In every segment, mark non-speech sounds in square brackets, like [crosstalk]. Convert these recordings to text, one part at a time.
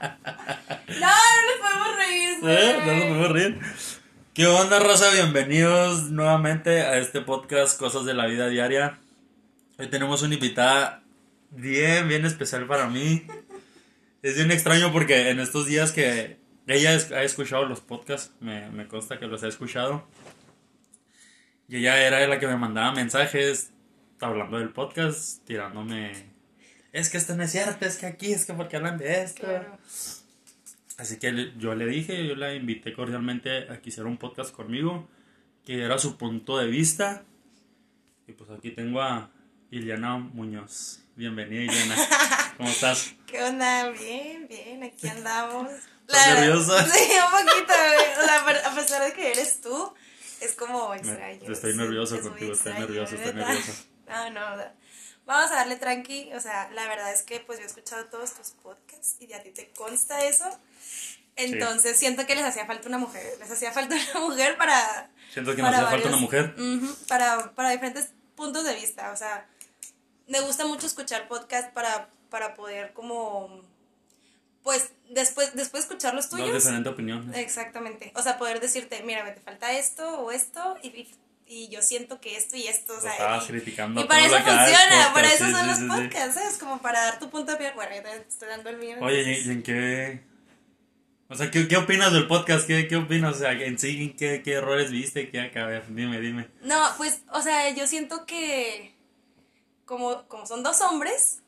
no, no nos podemos reír. ¿Eh? No nos podemos reír. ¿Qué onda, raza? Bienvenidos nuevamente a este podcast Cosas de la Vida Diaria. Hoy tenemos una invitada bien, bien especial para mí. Es bien extraño porque en estos días que ella ha escuchado los podcasts, me, me consta que los ha escuchado. Y ella era la que me mandaba mensajes hablando del podcast, tirándome. Es que esto no es cierto, es que aquí, es que porque hablan de esto. Así que yo le dije, yo la invité cordialmente a que hiciera un podcast conmigo, que era su punto de vista. Y pues aquí tengo a Iliana Muñoz. Bienvenida, Iliana. [laughs] ¿Cómo estás? ¿Qué onda? Bien, bien, aquí andamos. ¿Estás nerviosa? [laughs] Sí, un poquito. O sea, a pesar de que eres tú, es como extraño. estoy nervioso contigo, estoy nervioso, estoy nervioso. [laughs] No, no, vamos a darle tranqui. O sea, la verdad es que pues yo he escuchado todos tus podcasts y a ti te consta eso. Entonces siento que les hacía falta una mujer. Les hacía falta una mujer para. Siento que nos hacía falta una mujer. para, para diferentes puntos de vista. O sea, me gusta mucho escuchar podcasts para, para poder como pues después, después de escuchar los tuyos. diferente opinión. Exactamente. O sea, poder decirte, mira, me te falta esto o esto y, y, yo siento que esto y esto. O sea, estabas criticando. Y para eso funciona, para eso son los podcasts, ¿sabes? Como para dar tu punto de vista. Bueno, yo te estoy dando el mío. Oye, ¿y en qué? O sea, ¿qué, ¿qué, opinas del podcast? ¿Qué, ¿Qué opinas? O sea, en sí, ¿qué, qué errores viste? ¿Qué acá? Dime, dime. No, pues, o sea, yo siento que como, como son dos hombres,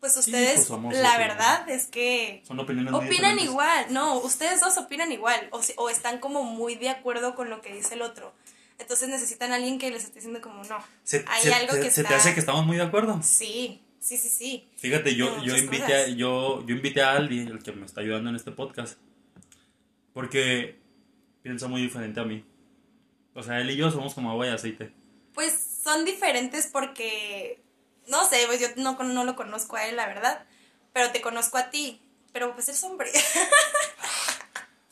pues ustedes, pues la verdad es que Son opiniones opinan igual, no, ustedes dos opinan igual, o, o están como muy de acuerdo con lo que dice el otro. Entonces necesitan a alguien que les esté diciendo como no. hay algo que ¿Se te hace que estamos muy de acuerdo? Sí, sí, sí, sí. Fíjate, yo, yo, invité a, yo, yo invité a Aldi, el que me está ayudando en este podcast, porque piensa muy diferente a mí. O sea, él y yo somos como agua y aceite. Pues son diferentes porque no sé, pues yo no, no lo conozco a él, la verdad. Pero te conozco a ti. Pero pues eres hombre. [laughs]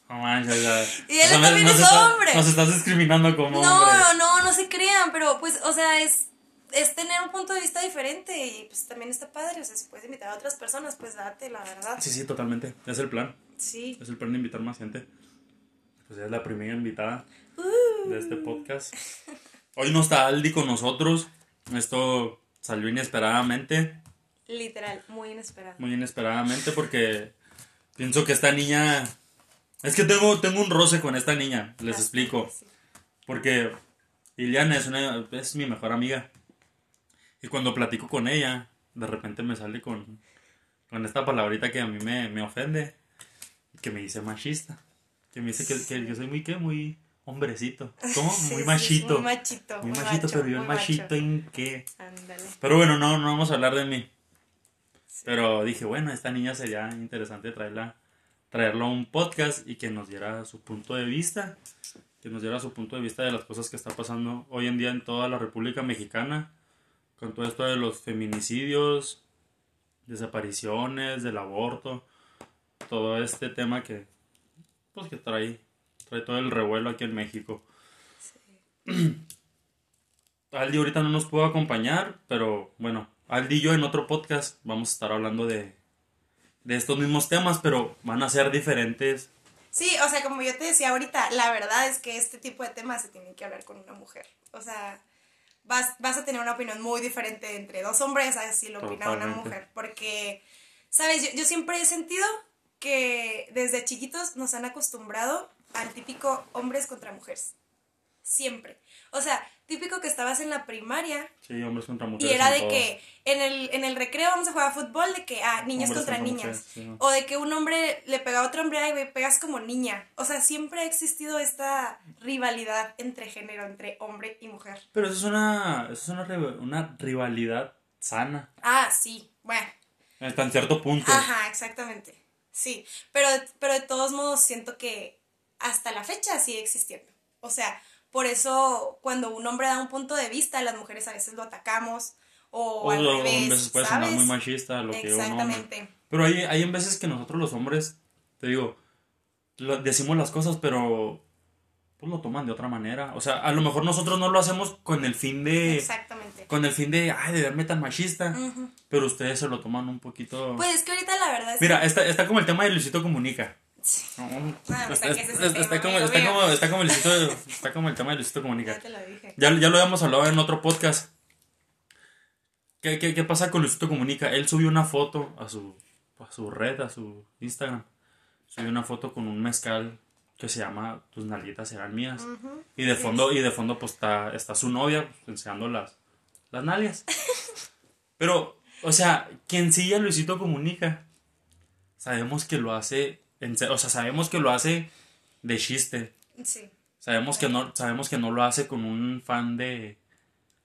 No manches, ya. Y él también es hombre. Nos estás discriminando como no, hombre. No, no, no se crean, pero pues, o sea, es, es tener un punto de vista diferente y pues también está padre. O sea, si puedes invitar a otras personas, pues date, la verdad. Sí, sí, totalmente. Es el plan. Sí. Es el plan de invitar más gente. Pues es la primera invitada uh. de este podcast. Hoy no está Aldi con nosotros. Esto Salió inesperadamente. Literal, muy inesperado. Muy inesperadamente porque pienso que esta niña... Es que tengo, tengo un roce con esta niña, les explico. Porque Iliana es, una, es mi mejor amiga. Y cuando platico con ella, de repente me sale con, con esta palabrita que a mí me, me ofende. Que me dice machista. Que me dice que, que yo soy muy, ¿qué? Muy hombrecito. [laughs] ¿Cómo? muy machito. muy machito. Muy, machito, pero yo el machito en qué. Ándale. Pero bueno, no, no vamos a hablar de mí. Pero dije, bueno, esta niña sería interesante traerla, traerla a un podcast y que nos diera su punto de vista. Que nos diera su punto de vista de las cosas que está pasando hoy en día en toda la República Mexicana. Con todo esto de los feminicidios, desapariciones, del aborto. Todo este tema que, pues que trae Trae todo el revuelo aquí en México. [clears throat] Aldi ahorita no nos pudo acompañar, pero bueno, Aldi y yo en otro podcast vamos a estar hablando de, de estos mismos temas, pero van a ser diferentes. Sí, o sea, como yo te decía ahorita, la verdad es que este tipo de temas se tienen que hablar con una mujer. O sea, vas, vas a tener una opinión muy diferente entre dos hombres a si lo opina una mujer. Porque, ¿sabes? Yo, yo siempre he sentido que desde chiquitos nos han acostumbrado al típico hombres contra mujeres. Siempre. O sea, típico que estabas en la primaria. Sí, hombres contra mujeres. Y era de que en el, en el recreo vamos a jugar fútbol, de que, ah, niños contra, niñas. O de que un hombre le pega a otro hombre, y pegas como niña. O sea, siempre ha existido esta rivalidad entre género, entre hombre y mujer. Pero eso es una, eso es una, una rivalidad sana. Ah, sí, bueno. Hasta en cierto punto. Ajá, exactamente. Sí, pero, pero de todos modos siento que hasta la fecha sigue existiendo. O sea, por eso cuando un hombre da un punto de vista, las mujeres a veces lo atacamos o, al revés, veces puede sonar muy machista lo que Exactamente. Pero hay, hay en veces que nosotros los hombres, te digo, decimos las cosas, pero pues lo toman de otra manera. O sea, a lo mejor nosotros no lo hacemos con el fin de... Exactamente. Con el fin de, ay, de verme tan machista. Pero ustedes se lo toman un poquito... Pues es que ahorita la verdad es Mira, está, está como el tema de Luisito Comunica. Está, pues, ¿a qué es ese está- como, está, como, está, como el Luisito- está como el tema de Luisito Comunica. Ya te lo dije. Ya, ya lo habíamos hablado en otro podcast. ¿Qué, qué, qué pasa con Luisito Comunica? Él subió una foto a su, a su red, a su Instagram. Subió una foto con un mezcal que se llama Tus nalguitas serán mías. Y de fondo, y de fondo pues está, está su novia pues, enseñando las, las nalgas. [laughs] Pero, o sea, quien sigue a Luisito Comunica, sabemos que lo hace, en o sea, sabemos que lo hace de chiste. Sí. Sabemos que no, sabemos que no lo hace con un fan de,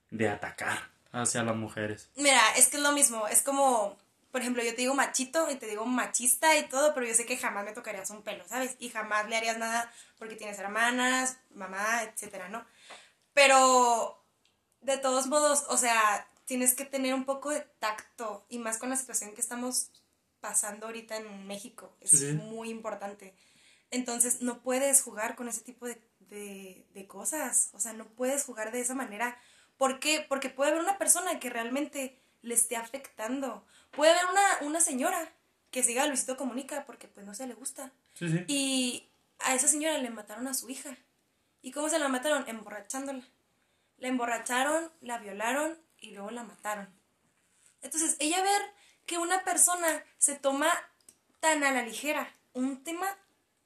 de atacar hacia las mujeres. Mira, es que es lo mismo. Es como, por ejemplo, yo te digo machito y te digo machista y todo, pero yo sé que jamás me tocarías un pelo, ¿sabes? Y jamás le harías nada porque tienes hermanas, mamá, etcétera, ¿no? Pero, de todos modos, o sea, tienes que tener un poco de tacto y más con la situación que estamos pasando ahorita en México. Es Sí, muy importante. Entonces, no puedes jugar con ese tipo de, de, de cosas. O sea, no puedes jugar de esa manera. ¿Por qué? Porque puede haber una persona que realmente le esté afectando. Puede haber una, una señora que siga a Luisito Comunica porque pues no se le gusta. Sí, sí. Y a esa señora le mataron a su hija. ¿Y cómo se la mataron? Emborrachándola. La emborracharon, la violaron y luego la mataron. Entonces, ella ver que una persona se toma tan a la ligera un tema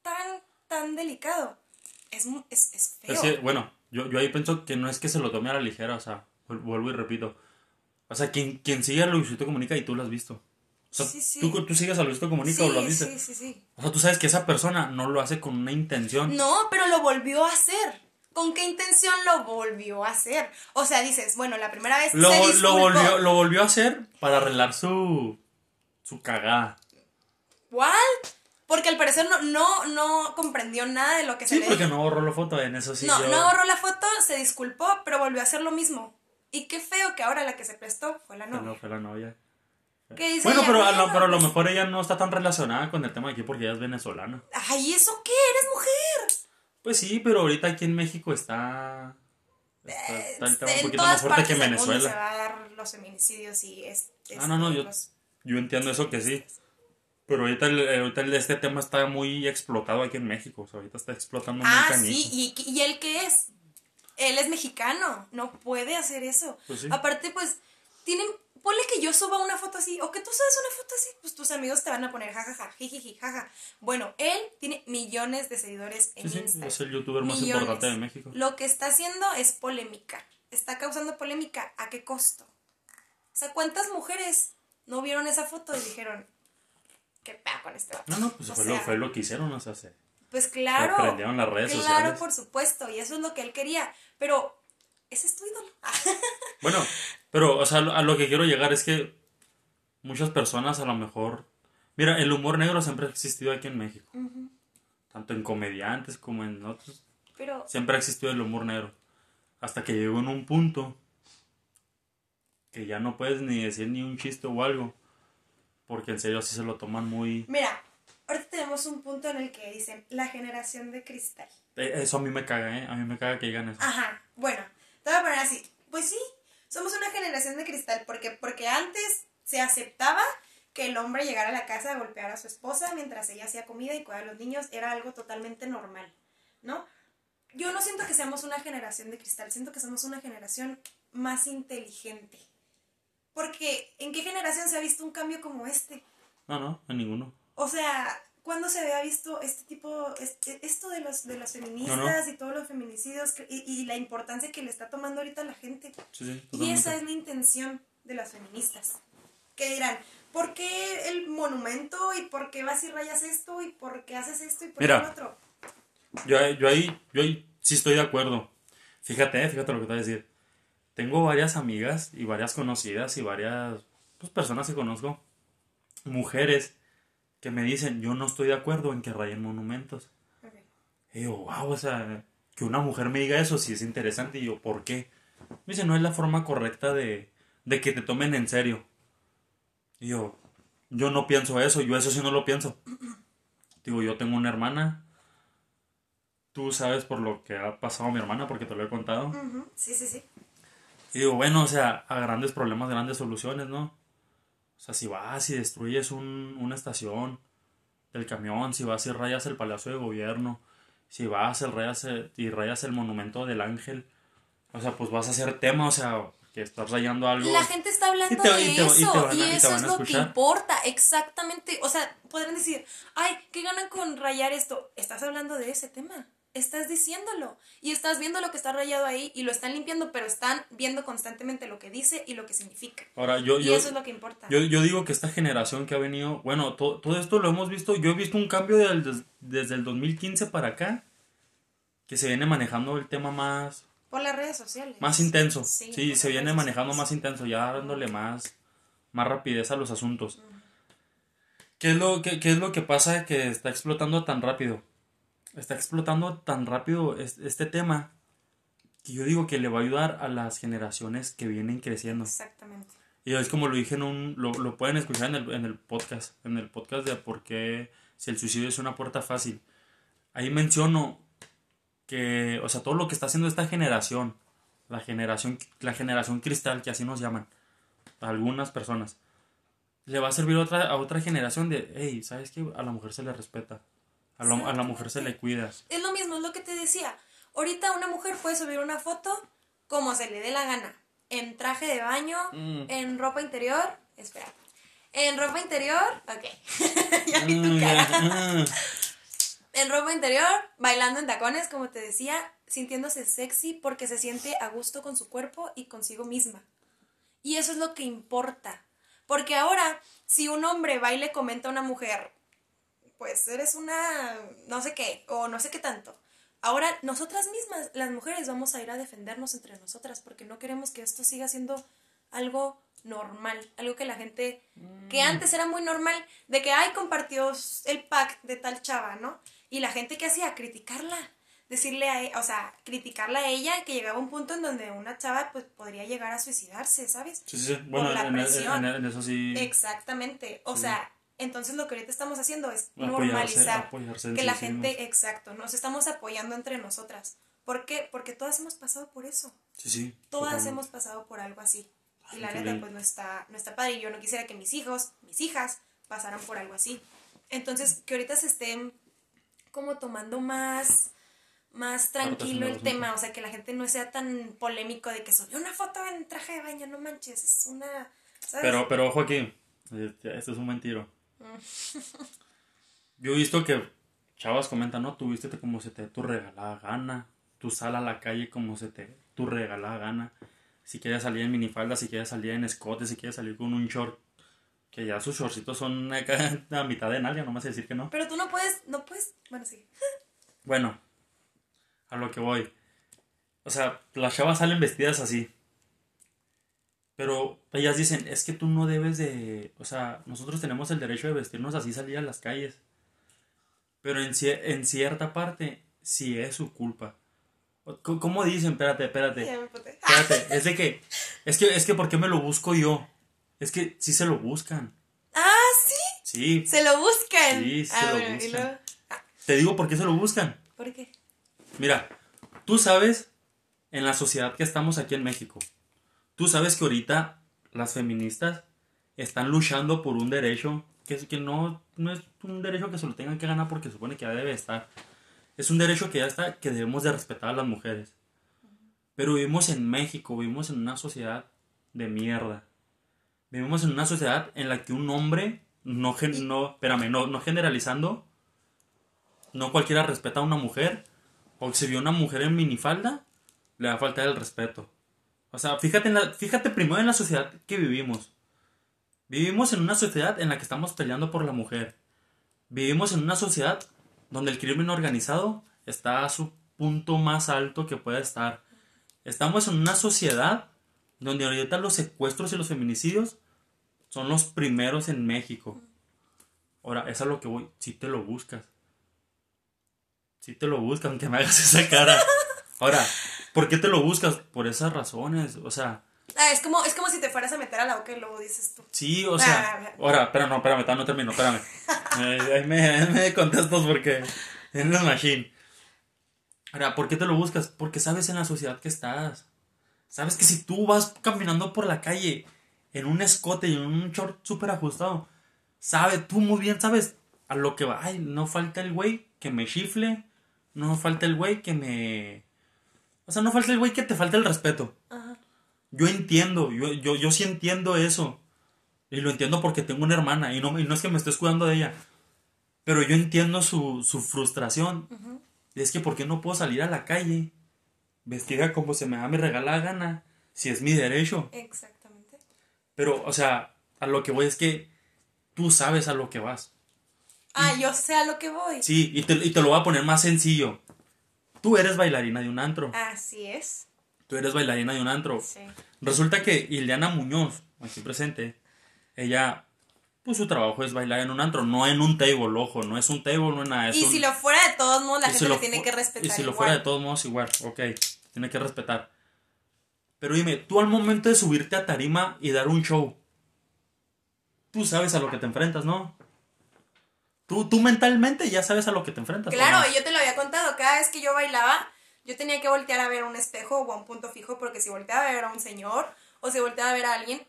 tan, tan delicado, es, es, es feo. Es que, bueno, yo, yo ahí pienso que no es que se lo tome a la ligera, o sea, vuel- vuelvo y repito. O sea, quien, quien sigue a Luisito Comunica y tú lo has visto. O sea, Sí, sí. ¿tú, tú sigues a Luisito Comunica o lo has sí, visto. sí, sí, sí. O sea, tú sabes que esa persona no lo hace con una intención. No, pero lo volvió a hacer. ¿Con qué intención lo volvió a hacer? O sea, dices, bueno, la primera vez Lo, se lo, volvió, lo volvió a hacer para arreglar su, su cagada. ¿Cuál? Porque al parecer no, no, no comprendió nada de lo que se Sí, le porque no borró la foto, en eso sí no, yo... no borró la foto, se disculpó, pero volvió a hacer lo mismo. Y qué feo que ahora la que se prestó fue la No, novia. fue la novia. Que dice Bueno, pero a, lo, "Bueno, pero a lo pues, mejor ella no está tan relacionada con el tema de aquí porque ella es venezolana. Ay, ¿eso qué? ¿Eres mujer? Pues sí, pero ahorita aquí en México está... Está, está el tema un poquito más fuerte que en mundo se Venezuela. va a dar los feminicidios y es... Ah, no, no, este, yo, los- yo entiendo eso que sí. Pero ahorita, el- eh, ahorita este tema está muy explotado aquí en México. O sea, ahorita está explotando muy Ah, canijo. sí, y, y él qué es? Él es mexicano, no puede hacer eso. Pues sí. Aparte, pues, tienen, ponle que yo suba una foto así, o que tú subas una foto así, pues tus amigos te van a poner jajaja, jijiji, jaja. Bueno, él tiene millones de seguidores en Sí, sí, Instagram. es el youtuber más Millones. importante de México. Lo que está haciendo es polémica. Está causando polémica. ¿A qué costo? O sea, ¿cuántas mujeres no vieron esa foto y dijeron, qué pedo con este vato? No, no, pues O fue, sea, lo, fue lo que hicieron, o sea, se- Pues claro. Prendieron las redes claro, sociales. por supuesto. Y eso es lo que él quería. Pero, ese es tu ídolo. [laughs] Bueno, pero, o sea, a lo que quiero llegar es que muchas personas a lo mejor... Mira, el humor negro siempre ha existido aquí en México. Tanto en comediantes como en otros. Pero, Siempre ha existido el humor negro. Hasta que llegó en un punto que ya no puedes ni decir ni un chiste o algo. Porque en serio así se lo toman muy... mira, ahorita tenemos un punto en el que dicen la generación de cristal. Eh, Eso a mí me caga, ¿eh? A mí me caga que digan eso. Ajá, bueno, te voy a poner así. Pues sí, somos una generación de cristal, porque, porque antes se aceptaba que el hombre llegara a la casa a golpear a su esposa mientras ella hacía comida y cuidar a los niños, era algo totalmente normal, ¿no? Yo no siento que seamos una generación de cristal, siento que somos una generación más inteligente. Porque, ¿en qué generación se ha visto un cambio como este? No, no, en ninguno. O sea, ¿cuándo se había visto este tipo, este- esto de los, de las feministas No, no. y todos los feminicidios y, y la importancia que le está tomando ahorita la gente? Sí, sí, Y esa es la intención de las feministas. Que dirán, ¿por qué el monumento? ¿Y por qué vas y rayas esto? ¿Y por qué haces esto? ¿Y por Mira. qué otro? Yo, ahí- yo ahí, yo ahí sí estoy de acuerdo. Fíjate, eh, fíjate lo que te voy a decir. Tengo varias amigas y varias conocidas y varias pues, personas que conozco, mujeres, que me dicen, yo no estoy de acuerdo en que rayen monumentos. Y yo, wow, o sea, que una mujer me diga eso sí es interesante. Y yo, ¿por qué? Me dice, no es la forma correcta de, de que te tomen en serio. Y yo, yo no pienso eso, yo eso sí no lo pienso. [clears throat] Digo, yo tengo una hermana tú sabes por lo que ha pasado mi hermana, porque te lo he contado. Sí, sí, sí. Y digo, bueno, o sea, a grandes problemas, grandes soluciones, ¿no? O sea, si vas y destruyes un, una estación del camión, si vas y rayas el Palacio de Gobierno, si vas y rayas el, y rayas el Monumento del Ángel, o sea, pues vas a hacer tema, o sea, que estás rayando algo. La gente está hablando Y te- de y te- y eso a- y y eso es lo que importa, exactamente. O sea, podrán decir, ay, ¿qué ganan con rayar esto? Estás hablando de ese tema, estás diciéndolo y estás viendo lo que está rayado ahí y lo están limpiando, pero están viendo constantemente lo que dice y lo que significa. Ahora, yo, y yo, eso es lo que importa. yo, yo digo que esta generación que ha venido, bueno, to- todo esto lo hemos visto, yo he visto un cambio desde el 2015 para acá, que se viene manejando el tema más, Por las redes sociales. más intenso. Sí, se viene manejando sociales. más intenso, ya dándole más, más rapidez a los asuntos. ¿Qué es, lo, qué, qué es lo que pasa que está explotando tan rápido? Está explotando tan rápido es- este tema que yo digo que le va a ayudar a las generaciones que vienen creciendo. Exactamente. Y es como lo dije en un, lo, lo pueden escuchar en el, en el podcast, en el podcast de por qué si el suicidio es una puerta fácil. Ahí menciono que, o sea, todo lo que está haciendo esta generación, la generación, la generación cristal, que así nos llaman, a algunas personas, le va a servir a otra, a otra generación de, hey, ¿sabes qué? A la mujer se le respeta, a, la- a la mujer se le cuida. Es lo mismo, es lo que te decía. Ahorita una mujer puede subir una foto como se le dé la gana. En traje de baño, Mm. en ropa interior. Espera. En ropa interior. Ok. [laughs] ya vi tu Mm, cara. ya, En ropa interior, bailando en tacones, como te decía, sintiéndose sexy porque se siente a gusto con su cuerpo y consigo misma. Y eso es lo que importa. Porque ahora, si un hombre va y le comenta a una mujer, pues eres una no sé qué, o no sé qué tanto. Ahora, nosotras mismas, las mujeres, vamos a ir a defendernos entre nosotras porque no queremos que esto siga siendo algo normal, algo que la gente, que antes era muy normal, de que, ay, compartió el pack de tal chava, ¿no? Y la gente que hacía, criticarla, decirle a, e- o sea, criticarla a ella, que llegaba un punto en donde una chava, pues, podría llegar a suicidarse, ¿sabes? Sí, sí, sí. Bueno, la en, en- presión. en- en eso sí. Exactamente. O sea, entonces lo que ahorita estamos haciendo es Apoyarse- normalizar apoyarse que sí la mismos. gente, exacto, nos estamos apoyando entre nosotras. ¿Por qué? Porque todas hemos pasado por eso. Sí, sí. Todas totalmente. hemos pasado por algo así. Y Ay, la neta, pues no está, no está padre. Y yo no quisiera que mis hijos, mis hijas, pasaran por algo así. Entonces, que ahorita se estén como tomando más, más tranquilo el tema. O sea, que la gente no sea tan polémico de que subió una foto en traje de baño, no manches, es una... ¿sabes? Pero, pero ojo aquí, este, esto es un buen tiro. [laughs] Yo he visto que chavas comentan, no, tú vístete como se te tu regalada gana, tú sal a la calle como se te tu regalada gana. Si quieres salir en minifalda, si quieres salir en escote, si quieres salir con un short, que ya sus shortcitos son [laughs] a mitad de nalga, no me decir que no. Pero tú no puedes, no puedes, bueno, sí. Bueno, a lo que voy. O sea, las chavas salen vestidas así. Pero ellas dicen, es que tú no debes de... O sea, nosotros tenemos el derecho de vestirnos así, salir a las calles. Pero en, en cierta parte, sí es su culpa. ¿Cómo dicen? Espérate, espérate. Espérate, [laughs] es de que... Es que, es que, ¿por qué me lo busco yo? Es que sí se lo buscan. Ah, sí, Sí, se lo buscan. Sí, se ah, lo bueno, buscan. luego, te digo por qué se lo buscan. ¿por qué? Mira, tú sabes en la sociedad que estamos aquí en México. Tú sabes que ahorita las feministas están luchando por un derecho que, que no, no es un derecho que se lo tengan que ganar porque supone que ya debe estar. Es un derecho que ya está, que debemos de respetar a las mujeres. Pero vivimos en México, vivimos en una sociedad de mierda. Vivimos en una sociedad en la que un hombre, no, no, espérame, no, no generalizando, no cualquiera respeta a una mujer, o si vio una mujer en minifalda, le va a faltar el respeto. O sea, fíjate, en la- fíjate primero en la sociedad que vivimos. Vivimos en una sociedad en la que estamos peleando por la mujer. Vivimos en una sociedad donde el crimen organizado está a su punto más alto que puede estar. Estamos en una sociedad donde ahorita los secuestros y los feminicidios son los primeros en México. Ahora, es a lo que voy. Si te lo buscas. Si te lo buscas, aunque me hagas esa cara. Ahora, ¿por qué te lo buscas? Por esas razones. O sea, Ah, es como, es como si te fueras a meter a la boca y luego dices tú. sí, o sea. Ahora, espera, no, espérame, no termino, espérame. [laughs] Eh, ahí me, me contestas porque. Es una machine. Ahora, ¿por qué te lo buscas? Porque sabes en la sociedad que estás. Sabes que si tú vas caminando por la calle en un escote y en un short súper ajustado, sabes, tú muy bien sabes a lo que va. Ay, no falta el güey que me chifle, no falta el güey que me... O sea, no falta el güey que te falta el respeto. Ajá. Yo entiendo, yo, yo, yo sí entiendo eso. Y lo entiendo porque tengo una hermana y no, y no es que me estés cuidando de ella. Pero yo entiendo su, su frustración. Y es que ¿por qué no puedo salir a la calle vestida como se me da mi regalada gana? Si es mi derecho. Exactamente. Pero, o sea, a lo que voy es que tú sabes a lo que vas. Ah, yo sé a lo que voy. Sí, y te, y te lo voy a poner más sencillo. Tú eres bailarina de un antro. Así es. Tú eres bailarina de un antro. Sí. Resulta que Ileana Muñoz, aquí presente, ella, pues su trabajo es bailar en un antro, no en un table, ojo, no es un table, no es nada. es Y un- si lo fuera de todos modos, la si gente lo tiene que respetar. Y si lo fuera de todos modos, igual, ok, tiene que respetar. Pero dime, tú al momento de subirte a tarima y dar un show, tú sabes a lo que te enfrentas, ¿no? Tú, tú mentalmente ya sabes a lo que te enfrentas. ¿o Claro, yo te lo había contado. Cada vez que yo bailaba, yo tenía que voltear a ver un espejo o a un punto fijo, porque si volteaba a ver a un señor o si volteaba a ver a alguien,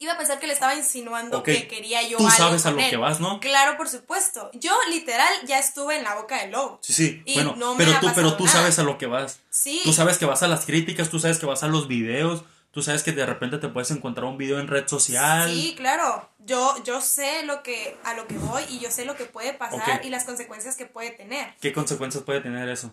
iba a pensar que le estaba insinuando que quería yo tú algo sabes a lo él. que vas, ¿no? Claro, por supuesto. Yo literal ya estuve en la boca del lobo. Sí, sí, Y bueno, no me pero tú, pero tú nada. sabes a lo que vas. Sí. Tú sabes que vas a las críticas, tú sabes que vas a los videos, tú sabes que de repente te puedes encontrar un video en red social. Sí, claro. Yo, yo sé lo que, a lo que voy y yo sé lo que puede pasar y las consecuencias que puede tener. ¿Qué consecuencias puede tener eso?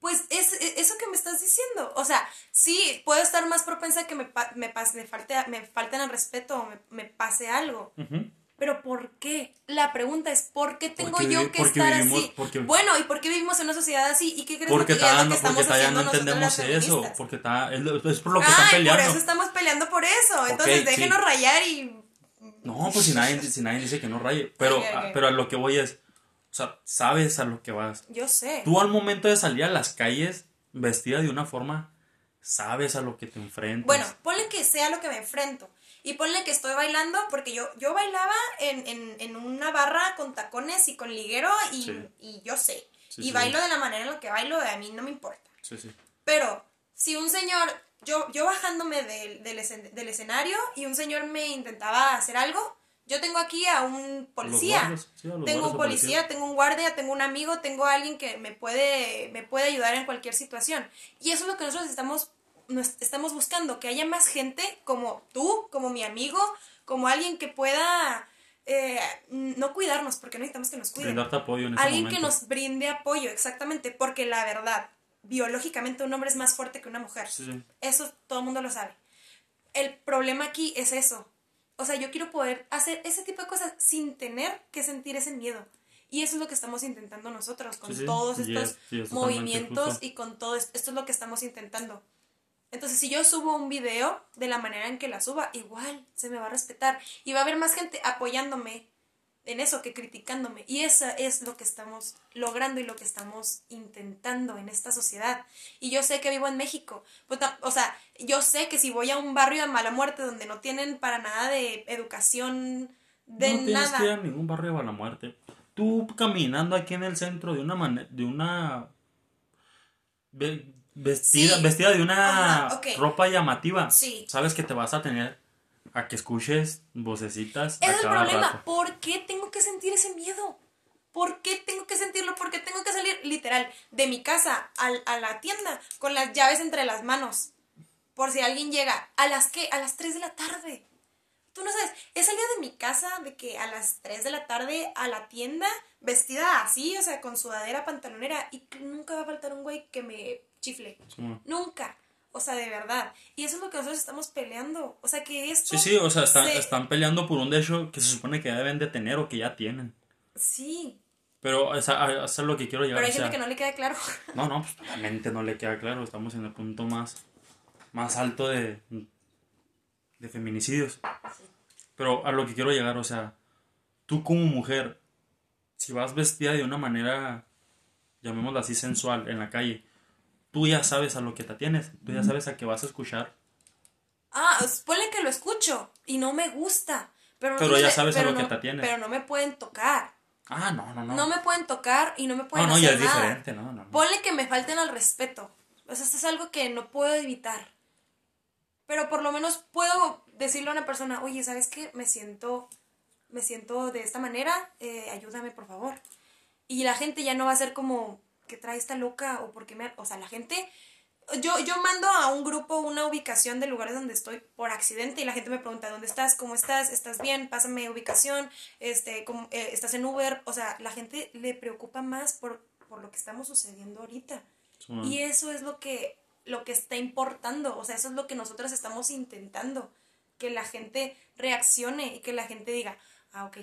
Pues es, es- eso que me estás diciendo. O sea, sí, puedo estar más propensa a que me, pa- me, pas- me, falte, me falten el respeto o me, me pase algo. Ujú. Pero ¿por qué? La pregunta es, ¿por qué tengo Porque yo que estar vivimos- así? porque- Bueno, ¿y por qué vivimos en una sociedad así? ¿Y qué crees Porque que, es lo todavía que no, estamos porque haciendo no entendemos eso, porque es, por lo que están Ay, por peleando. eso estamos peleando por eso. Entonces déjenos sí. rayar y... No, pues si nadie, [laughs] si nadie dice que no raye, pero, a- pero a lo que voy es, o sea, sabes a lo que vas. Yo sé. Tú al momento de salir a las calles vestida de una forma, sabes a lo que te enfrentas. Bueno, ponle que sea lo que me enfrento. Y ponle que estoy bailando, porque yo, yo bailaba en, en, en una barra con tacones y con liguero y, Sí. y yo sé. Sí, y sí, bailo de la manera en la que bailo, a mí no me importa. Pero si un señor, yo, yo bajándome del, del, escen- del escenario y un señor me intentaba hacer algo, yo tengo aquí a un policía. guardias, sí, a tengo un policía, policías. tengo un guardia, tengo un amigo, tengo alguien que me puede, me puede ayudar en cualquier situación. Y eso es lo que nosotros estamos, nos estamos buscando, que haya más gente como tú, como mi amigo, como alguien que pueda eh, no cuidarnos, porque no necesitamos que nos cuiden. Brindarte apoyo en ese Alguien momento. que nos brinde apoyo, exactamente, porque la verdad, biológicamente un hombre es más fuerte que una mujer. Sí. Eso todo el mundo lo sabe. El problema aquí es eso. O sea, yo quiero poder hacer ese tipo de cosas sin tener que sentir ese miedo. Y eso es lo que estamos intentando nosotros con Sí, todos estos movimientos y con todo esto. Esto es lo que estamos intentando. Entonces, si yo subo un video de la manera en que la suba, igual se me va a respetar. Y va a haber más gente apoyándome en eso que criticándome. Y eso es lo que estamos logrando y lo que estamos intentando en esta sociedad. Y yo sé que vivo en México. Pues, O sea, yo sé que si voy a un barrio de mala muerte donde no tienen para nada de educación, de no tienes nada. que ir a ningún barrio de la muerte. Tú caminando aquí en el centro de una manera, de una vestida, Sí. vestida de una Ajá, ropa llamativa, Sí. sabes que te vas a tener a que escuches vocecitas Ese a es el cada problema. rato. ¿Por qué tengo que sentir ese miedo? ¿Por qué tengo que sentirlo? ¿Por qué tengo que salir literal de mi casa al- a, la tienda con las llaves entre las manos? Por si alguien llega. ¿A las qué? A las 3 de la tarde. Tú no sabes. He salido de mi casa de que a las 3 de la tarde a la tienda vestida así, o sea, con sudadera, pantalonera y nunca va a faltar un güey que me chifle. Sí. Nunca. O sea, de verdad. Y eso es lo que nosotros estamos peleando. O sea, que esto... Sí, sí, o sea, están, se- están peleando por un derecho que se supone que deben de tener o que ya tienen. Sí. Pero o sea, eso es lo que quiero llegar. Pero hay o sea, gente que no le queda claro. No, no, pues totalmente no le queda claro. Estamos en el punto más, más alto de, de feminicidios. Pero a lo que quiero llegar, o sea, tú como mujer, si vas vestida de una manera, llamémosla así, sensual en la calle, tú ya sabes a lo que te tienes, tú ya sabes a qué vas a escuchar. Ah, ponle que lo escucho y no me gusta. Pero, no Pero ya sabes a lo que te atienes. Pero no me pueden tocar. Ah, no, no, no. No me pueden tocar y no me pueden no, no, hacer ya es nada. diferente, no, no. no. Ponle que me falten al respeto. O sea, esto es algo que no puedo evitar. Pero por lo menos puedo decirle a una persona, oye, ¿sabes qué? Me siento, me siento de esta manera, eh, ayúdame por favor. Y la gente ya no va a ser como, que trae esta loca? O porque me... O sea, la gente... Yo, yo mando a un grupo una ubicación de lugares donde estoy por accidente y la gente me pregunta, ¿dónde estás? ¿Cómo estás? ¿Estás bien? Pásame ubicación. Este, ¿cómo- eh, ¿Estás en Uber? O sea, la gente le preocupa más por, por lo que estamos sucediendo ahorita. Sí. Y eso es lo que, lo que está importando, o sea, eso es lo que nosotros estamos intentando, que la gente reaccione y que la gente diga, ah, ok,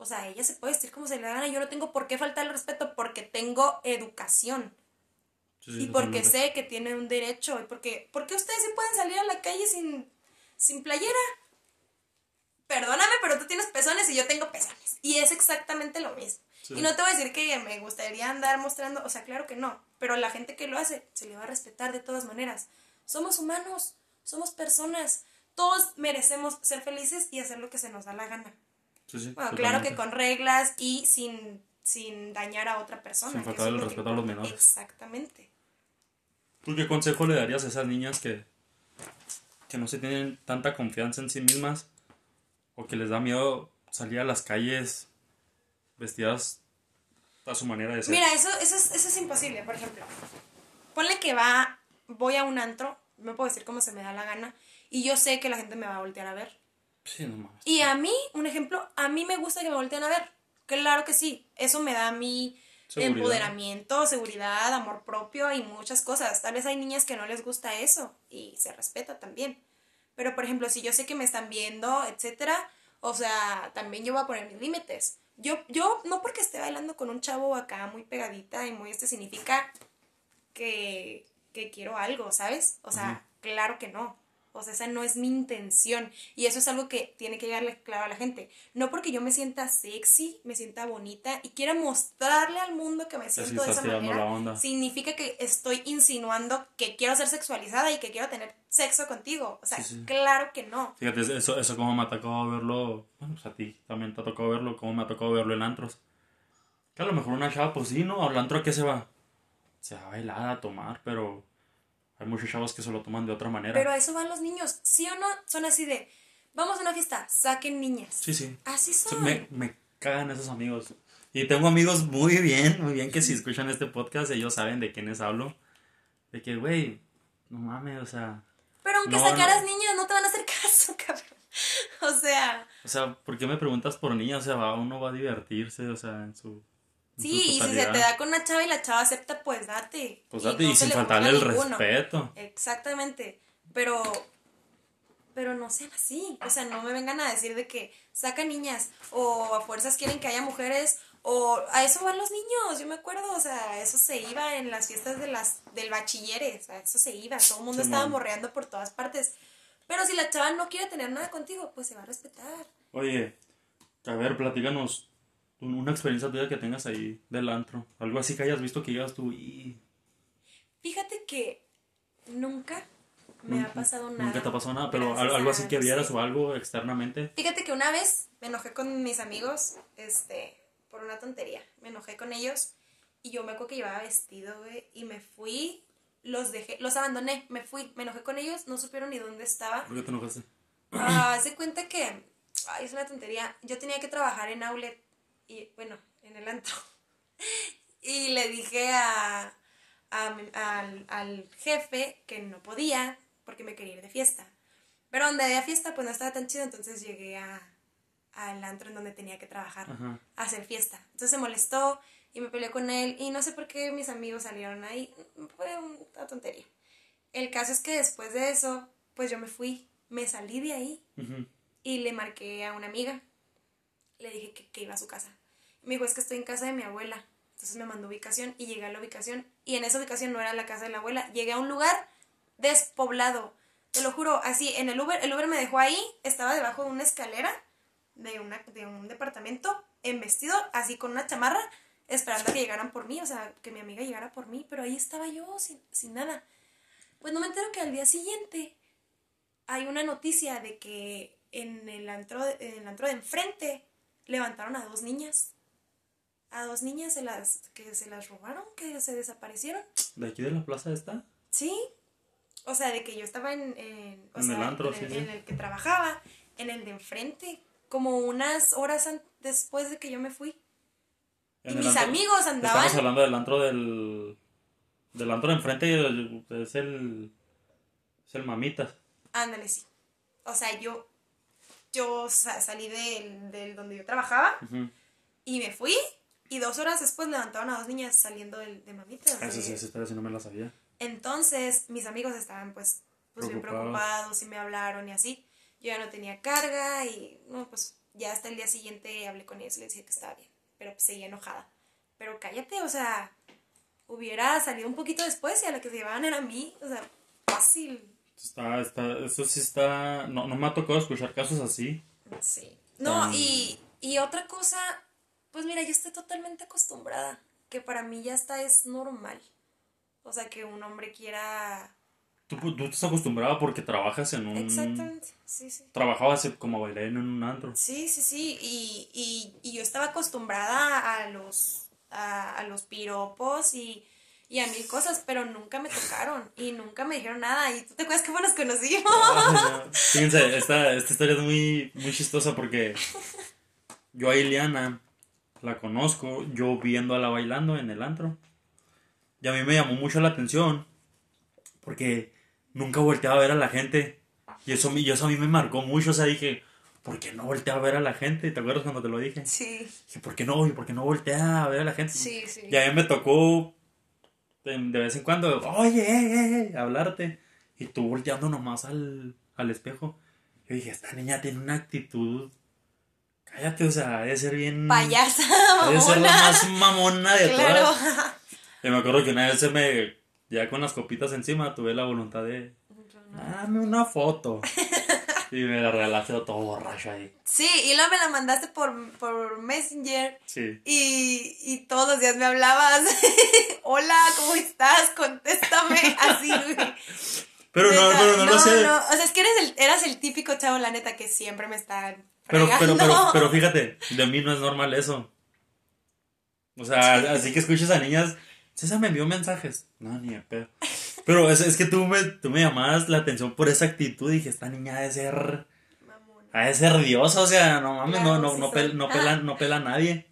o sea, ella se puede vestir como se le da gana, yo no tengo por qué faltar el respeto porque tengo educación Sí, sí, y porque sé que tiene un derecho y porque, porque ustedes sí pueden salir a la calle sin, sin playera. Perdóname, pero tú tienes pezones y yo tengo pezones. Y es exactamente lo mismo. Sí. Y no te voy a decir que me gustaría andar mostrando, o sea, claro que no, pero la gente que lo hace se le va a respetar de todas maneras. Somos humanos, somos personas, todos merecemos ser felices y hacer lo que se nos da la gana. Sí, sí, Bueno, claro que con reglas y sin, sin dañar a otra persona. Sin faltar el que respeto a los menores. Exactamente. ¿Tú qué consejo le darías a esas niñas que, que no se tienen tanta confianza en sí mismas o que les da miedo salir a las calles vestidas a su manera de ser? Mira, eso, eso, es, eso es imposible, por ejemplo. Ponle que va, voy a un antro, no puedo decir cómo se me da la gana, y yo sé que la gente me va a voltear a ver. Sí, no mames. Y a mí, un ejemplo, a mí me gusta que me volteen a ver. Claro que sí, eso me da a mí Seguridad. empoderamiento, seguridad, amor propio y muchas cosas. Tal vez hay niñas que no les gusta eso y se respeta también. Pero, por ejemplo, si yo sé que me están viendo, etcétera, o sea, también yo voy a poner mis límites. Yo, yo, no porque esté bailando con un chavo acá muy pegadita y muy este, significa que, que quiero algo, ¿sabes? O sea, claro que no. O sea, esa no es mi intención. Y eso es algo que tiene que llegarle claro a la gente. No porque yo me sienta sexy, me sienta bonita y quiera mostrarle al mundo que me siento de esa manera, significa que estoy insinuando que quiero ser sexualizada y que quiero tener sexo contigo. O sea, Sí, sí. claro que no. Fíjate, eso, eso como me ha tocado verlo, bueno, pues a ti también te ha tocado verlo, como me ha tocado verlo en antros. Que a lo mejor una chava, pues sí, ¿no? Al antro, ¿a qué se va? Se va a bailar, a tomar, pero hay muchos chavos que se lo toman de otra manera. Pero a eso van los niños. ¿Sí o no? Son así de, vamos a una fiesta, saquen niñas. Sí, sí. Así Sí, son. Me, me cagan esos amigos. Y tengo amigos muy bien, muy bien que si escuchan este podcast ellos saben de quiénes hablo. De que, güey, no mames, o sea... Pero aunque No, sacaras no. niñas, no te van a hacer caso, [laughs] cabrón. O sea, O sea, ¿por qué me preguntas por niñas? O sea, va, uno va a divertirse, o sea, en su... sí, y si se te da con una chava y la chava acepta, pues date. Pues date, y, no sin le faltarle el ninguno. respeto. Exactamente. Pero, pero no sean así. O sea, no me vengan a decir de que saca niñas o a fuerzas quieren que haya mujeres o a eso van los niños. Yo me acuerdo, o sea, eso se iba en las fiestas de las del bachilleres, o sea, eso se iba. Todo el mundo Sí, estaba man. morreando por todas partes. Pero si la chava no quiere tener nada contigo, pues se va a respetar. Oye, a ver, platícanos una experiencia tuya que tengas ahí del antro. Algo así que hayas visto que llegas tú y... Fíjate que nunca me ha pasado nada. Nunca te ha pasado nada, pero Gracias algo así que vieras sí. o algo externamente. Fíjate que una vez me enojé con mis amigos, este, por una tontería. Me enojé con ellos y yo me acuerdo que llevaba vestido, güey, y me fui, los dejé, los abandoné, me fui, me enojé con ellos, no supieron ni dónde estaba. ¿Por qué te enojaste? Ah, de cuenta que, ay, es una tontería, yo tenía que trabajar en outlet y, bueno, en el antro. [laughs] Y le dije a, al, al jefe que no podía porque me quería ir de fiesta. Pero donde había fiesta, pues no estaba tan chido, entonces llegué a, al antro en donde tenía que trabajar Ajá. a hacer fiesta. Entonces se molestó y me peleé con él y no sé por qué mis amigos salieron ahí. Fue una tontería. El caso es que después de eso, pues yo me fui, me salí de ahí y le marqué a una amiga. Le dije que, que iba a su casa. Me es que estoy en casa de mi abuela. Entonces me mandó ubicación y llegué a la ubicación. Y en esa ubicación no era la casa de la abuela. Llegué a un lugar despoblado. Te lo juro, así, en el Uber, el Uber me dejó ahí, estaba debajo de una escalera de, una, de un departamento, en vestido, así con una chamarra, esperando a que llegaran por mí, o sea, que mi amiga llegara por mí, pero ahí estaba yo, sin, sin nada. Pues no me entero que al día siguiente hay una noticia de que en el antro, en el antro de enfrente levantaron a dos niñas. A dos niñas se las, que se las robaron, que se desaparecieron. ¿De aquí de la plaza esta? Sí. O sea, de que yo estaba en, en, o En sea, el antro, en, sí, el, sí. en el que trabajaba, en el de enfrente, como unas horas después de que yo me fui. En Y mis antro- amigos andaban. Estamos hablando del antro del. Del antro de enfrente es el. Es el Mamitas. Ándale, sí. O sea, yo, yo sa- salí del, del donde yo trabajaba y me fui. Y dos horas después levantaron a dos niñas saliendo del, de mamitas. Ah, Esa de- sí, esa historia sí no me la sabía. Entonces, mis amigos estaban pues, pues bien Preocupados. preocupados y me hablaron y así. Yo ya no tenía carga y no, pues ya hasta el día siguiente hablé con ellos y les dije que estaba bien, pero pues seguía enojada. Pero cállate, o sea, hubiera salido un poquito después y a la que se llevaban era a mí, o sea, fácil. Está, está, eso sí está. No, no me ha tocado escuchar casos así. Sí. No, y, y otra cosa, pues mira, yo estoy totalmente acostumbrada, que para mí ya está es normal. O sea, que un hombre quiera... Tú, tú estás acostumbrado porque trabajas en un. Exactamente, sí, sí. Trabajabas como bailarín en un antro. Sí, sí, sí. Y, y, y yo estaba acostumbrada a los, a, a los piropos y, y a mil cosas, pero nunca me tocaron y nunca me dijeron nada. ¿Y tú te acuerdas cómo nos conocimos? [laughs] Fíjense, esta, esta historia es muy, muy chistosa porque yo a Ileana la conozco, yo viéndola bailando en el antro. Y a mí me llamó mucho la atención porque nunca volteaba a ver a la gente. Y eso, y eso a mí me marcó mucho. O sea, dije, ¿por qué no voltea a ver a la gente? ¿Te acuerdas cuando te lo dije? Sí, Dije, ¿por qué no? ¿Y por qué no voltea a ver a la gente? sí, sí. Y a mí me tocó de, de vez en cuando, oye, eh, eh, hablarte. Y tú volteando nomás al, al espejo. Yo dije, esta niña tiene una actitud. Cállate, o sea, debe ser bien. Payasa, Debe ser la mamona. más mamona de Claro. todas. [laughs] Y me acuerdo que una vez se me. Ya con las copitas encima, tuve la voluntad de. Dame una foto. [laughs] y me la regalaste todo borracho ahí. Sí, y luego me la mandaste por, por Messenger Sí. y, y todos los días me hablabas. [laughs] Hola, ¿cómo estás? Contéstame. Así, güey. Pero no, pero no, lo sé. no. O sea, es que eres el, eras el típico chavo, la neta, que siempre me están Pero, pero, pero, pero [laughs] fíjate, de mí no es normal eso. O sea, así que escuches a niñas. César me envió mensajes. No, ni de pedo. Pero es, es que tú me, tú me llamabas la atención por esa actitud. Dije, esta niña ha de ser. Mamona. Ha de ser diosa. O sea, no mames, Claro, no, no, sí no, pel- no, pela, [laughs] no pela a nadie.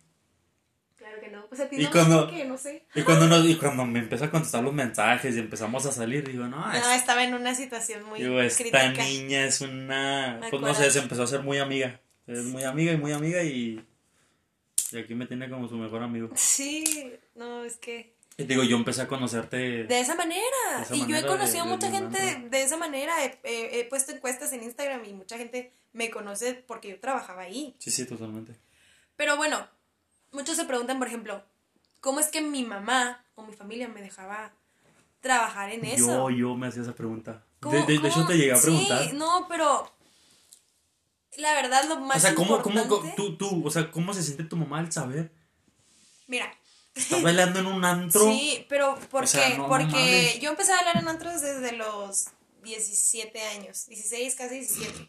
Pues a ti Y no cuando- que no sé. Y cuando, nos, y cuando me empezó a contestar los mensajes y empezamos a salir, digo, no, No, es- estaba en una situación muy digo, esta crítica. niña es una. Me Pues no sé, se empezó a ser muy amiga. Es muy amiga y muy amiga y. Y aquí me tiene como su mejor amigo. Sí, no, es que... Digo, yo empecé a conocerte. De esa manera. De esa y yo manera he de- conocido de- mucha de gente de, de esa manera. He, he- he puesto encuestas en Instagram y mucha gente me conoce porque yo trabajaba ahí. Sí, sí, totalmente. Pero bueno, muchos se preguntan, por ejemplo, ¿cómo es que mi mamá o mi familia me dejaba trabajar en eso? Yo, yo me hacía esa pregunta. ¿Cómo- De, de- de hecho, te llegué a preguntar. Sí, no, pero la verdad lo más o sea, ¿cómo, importante... cómo, tú, tú, o sea, ¿cómo se siente tu mamá al saber? Mira, Estás bailando en un antro. sí, pero ¿por O sea, no- Porque mames. yo empecé a bailar en antros desde los 17 años, 16, casi 17.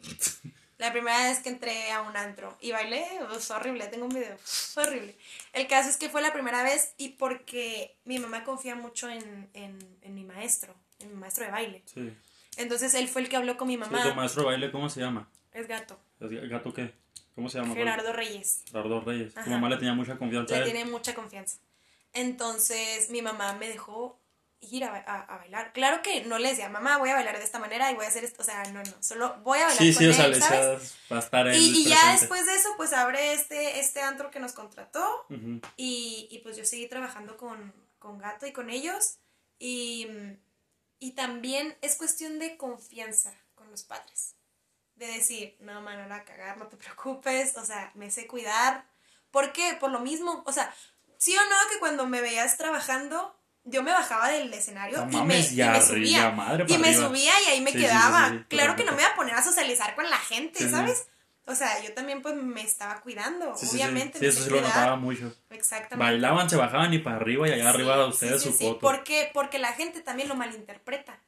[laughs] La primera vez que entré a un antro y bailé, pues, fue horrible, tengo un video, [laughs] horrible. El caso es que fue la primera vez y porque mi mamá confía mucho en, en, en mi maestro, en mi maestro de baile. Sí. Entonces él fue el que habló con mi Sí, mamá. tu maestro de baile, ¿cómo se llama? Es gato, ¿El gato qué? ¿Cómo se llama? Gerardo Reyes. Gerardo Reyes. Tu mamá le tenía mucha confianza a Le él. tiene mucha confianza. Entonces mi mamá me dejó ir a, a- a bailar. Claro que no le decía, mamá, voy a bailar de esta manera y voy a hacer esto. O sea, no, no, solo voy a bailar Sí, con sí, o él, sea, le ¿sabes? a estar él Y, y ya después de eso, pues abre este, este antro que nos contrató Ujú. y, y pues yo seguí trabajando con, con Gato y con ellos. Y, y también es cuestión de confianza con los padres. De decir, no, mano, no la cagar, no te preocupes, o sea, me sé cuidar. ¿Por qué? Por lo mismo, o sea, sí o no que cuando me veías trabajando, yo me bajaba del escenario No y, me, y me subía. madre y me arriba. subía y ahí me Sí, quedaba. sí, sí, claro que no me iba a poner a socializar con la gente. ¿sabes? O sea, yo también pues me estaba cuidando, obviamente. Sí, eso sí lo notaba mucho. Exactamente. Bailaban, se bajaban y para arriba y allá arriba Sí, ustedes su foto. ¿Por qué? Porque la gente también lo malinterpreta.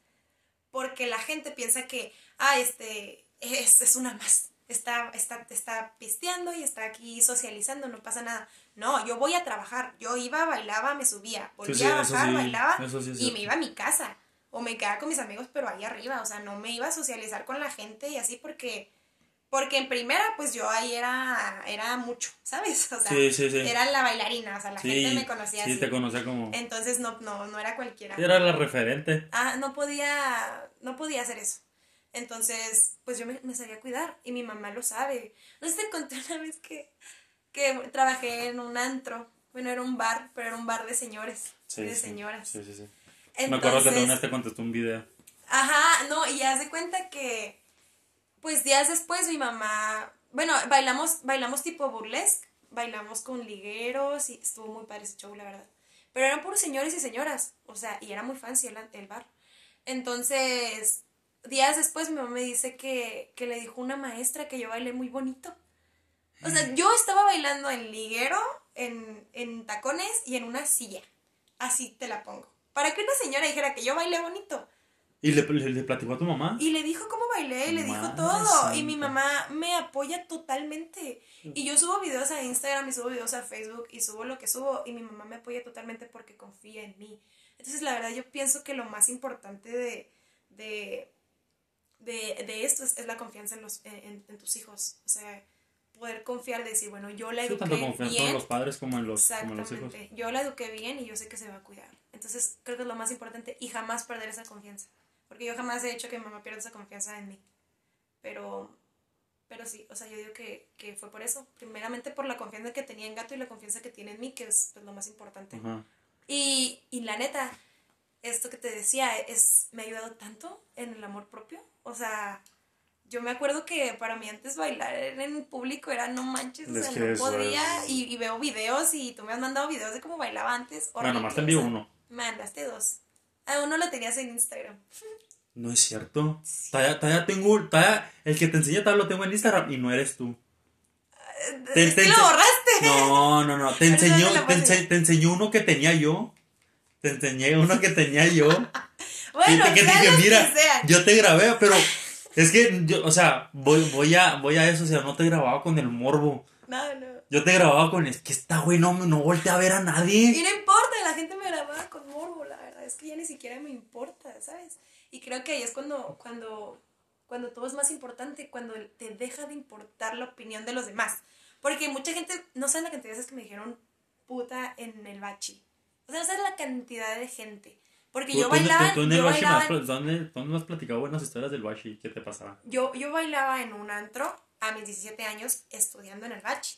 Porque la gente piensa que, ah, este, es, es una más. Está, está, está pisteando y está aquí socializando, no pasa nada. No, yo voy a trabajar. Yo iba, bailaba, me subía. Volvía sí, a bajar, sí, bailaba sí y me iba a mi casa. O me quedaba con mis amigos, pero ahí arriba. O sea, no me iba a socializar con la gente y así porque... Porque en primera, pues yo ahí era, era mucho, ¿sabes? [laughs] O sea, Sí, sí, sí. era la bailarina, o sea, la Sí, gente me conocía sí, así. te conocía como... Entonces no, no, no era cualquiera. Era la referente. Ah, no podía, no podía hacer eso. Entonces, pues yo me, me sabía cuidar y mi mamá lo sabe. No sé te conté una vez que, que trabajé en un antro. Bueno, era un bar, pero era un bar de señores, Sí, de sí, señoras. Sí, sí, sí. Entonces, Me acuerdo que una vez te contestó un video. Ajá, no, y haz de cuenta que, pues días después mi mamá, bueno, bailamos, bailamos tipo burlesque, bailamos con ligueros y estuvo muy padre ese show, la verdad. Pero eran puros señores y señoras, o sea, y era muy fancy el, el bar. Entonces, días después mi mamá me dice que, que le dijo una maestra que yo bailé muy bonito. O sea, yo estaba bailando en liguero, en, en tacones y en una silla. Así te la pongo. Para que una señora dijera que yo bailé bonito. ¿Y le, le, le platicó a tu mamá? Y le dijo cómo bailé, y le dijo todo. santa. Y mi mamá me apoya totalmente. Y yo subo videos a Instagram y subo videos a Facebook y subo lo que subo. Y mi mamá me apoya totalmente porque confía en mí. Entonces, la verdad, yo pienso que lo más importante de, de, de, de esto es, es la confianza en, los, en, en tus hijos. O sea, poder confiar, decir, bueno, yo la Sí, eduqué tanto bien. los padres como en los, como en los hijos. Yo la eduqué bien y yo sé que se va a cuidar. Entonces, creo que es lo más importante y jamás perder esa confianza. Porque yo jamás he hecho que mi mamá pierda esa confianza en mí. Pero, pero sí, o sea, yo digo que, que fue por eso. Primeramente por la confianza que tenía en Gato y la confianza que tiene en mí, que es pues, lo más importante. Ajá. Y, y la neta, esto que te decía, es, me ha ayudado tanto en el amor propio. O sea, yo me acuerdo que para mí antes bailar en público era no manches, o Es sea, no podía. es- Y, y veo videos y tú me has mandado videos de cómo bailaba antes. Bueno, horrible, nomás te envío o sea, uno. Me mandaste dos. A uno lo tenías en Instagram. No es cierto. Todavía, todavía tengo. Todavía, el que te enseña todavía lo tengo en Instagram y no eres tú. Te- es te lo borraste. No, no, no. Te [laughs] enseñó, te ense- te enseñó uno que tenía yo. Te enseñé uno que tenía yo. [laughs] Bueno, que, que mira, que sean. yo te grabé, pero es que yo, o sea, voy, voy a, voy a eso, o sea, no te grababa con el morbo. No, no. Yo te grababa con es que esta güey no, no voltea a ver a Y nadie. no importa, la gente me grababa con morbo, la verdad, es que ya ni siquiera me importa, ¿sabes? Y creo que ahí es cuando, cuando, cuando todo es más importante, cuando te deja de importar la opinión de los demás. Porque mucha gente, no saben la cantidad de veces que me dijeron puta en el bachi. O sea, no la cantidad de gente. Porque yo bailaba, tú en el Washi bailaba has en- pl- ¿dónde, ¿Dónde me has platicado buenas historias del Washi? ¿Qué te pasaba? yo, yo bailaba en un antro a mis 17 años estudiando en el bachi.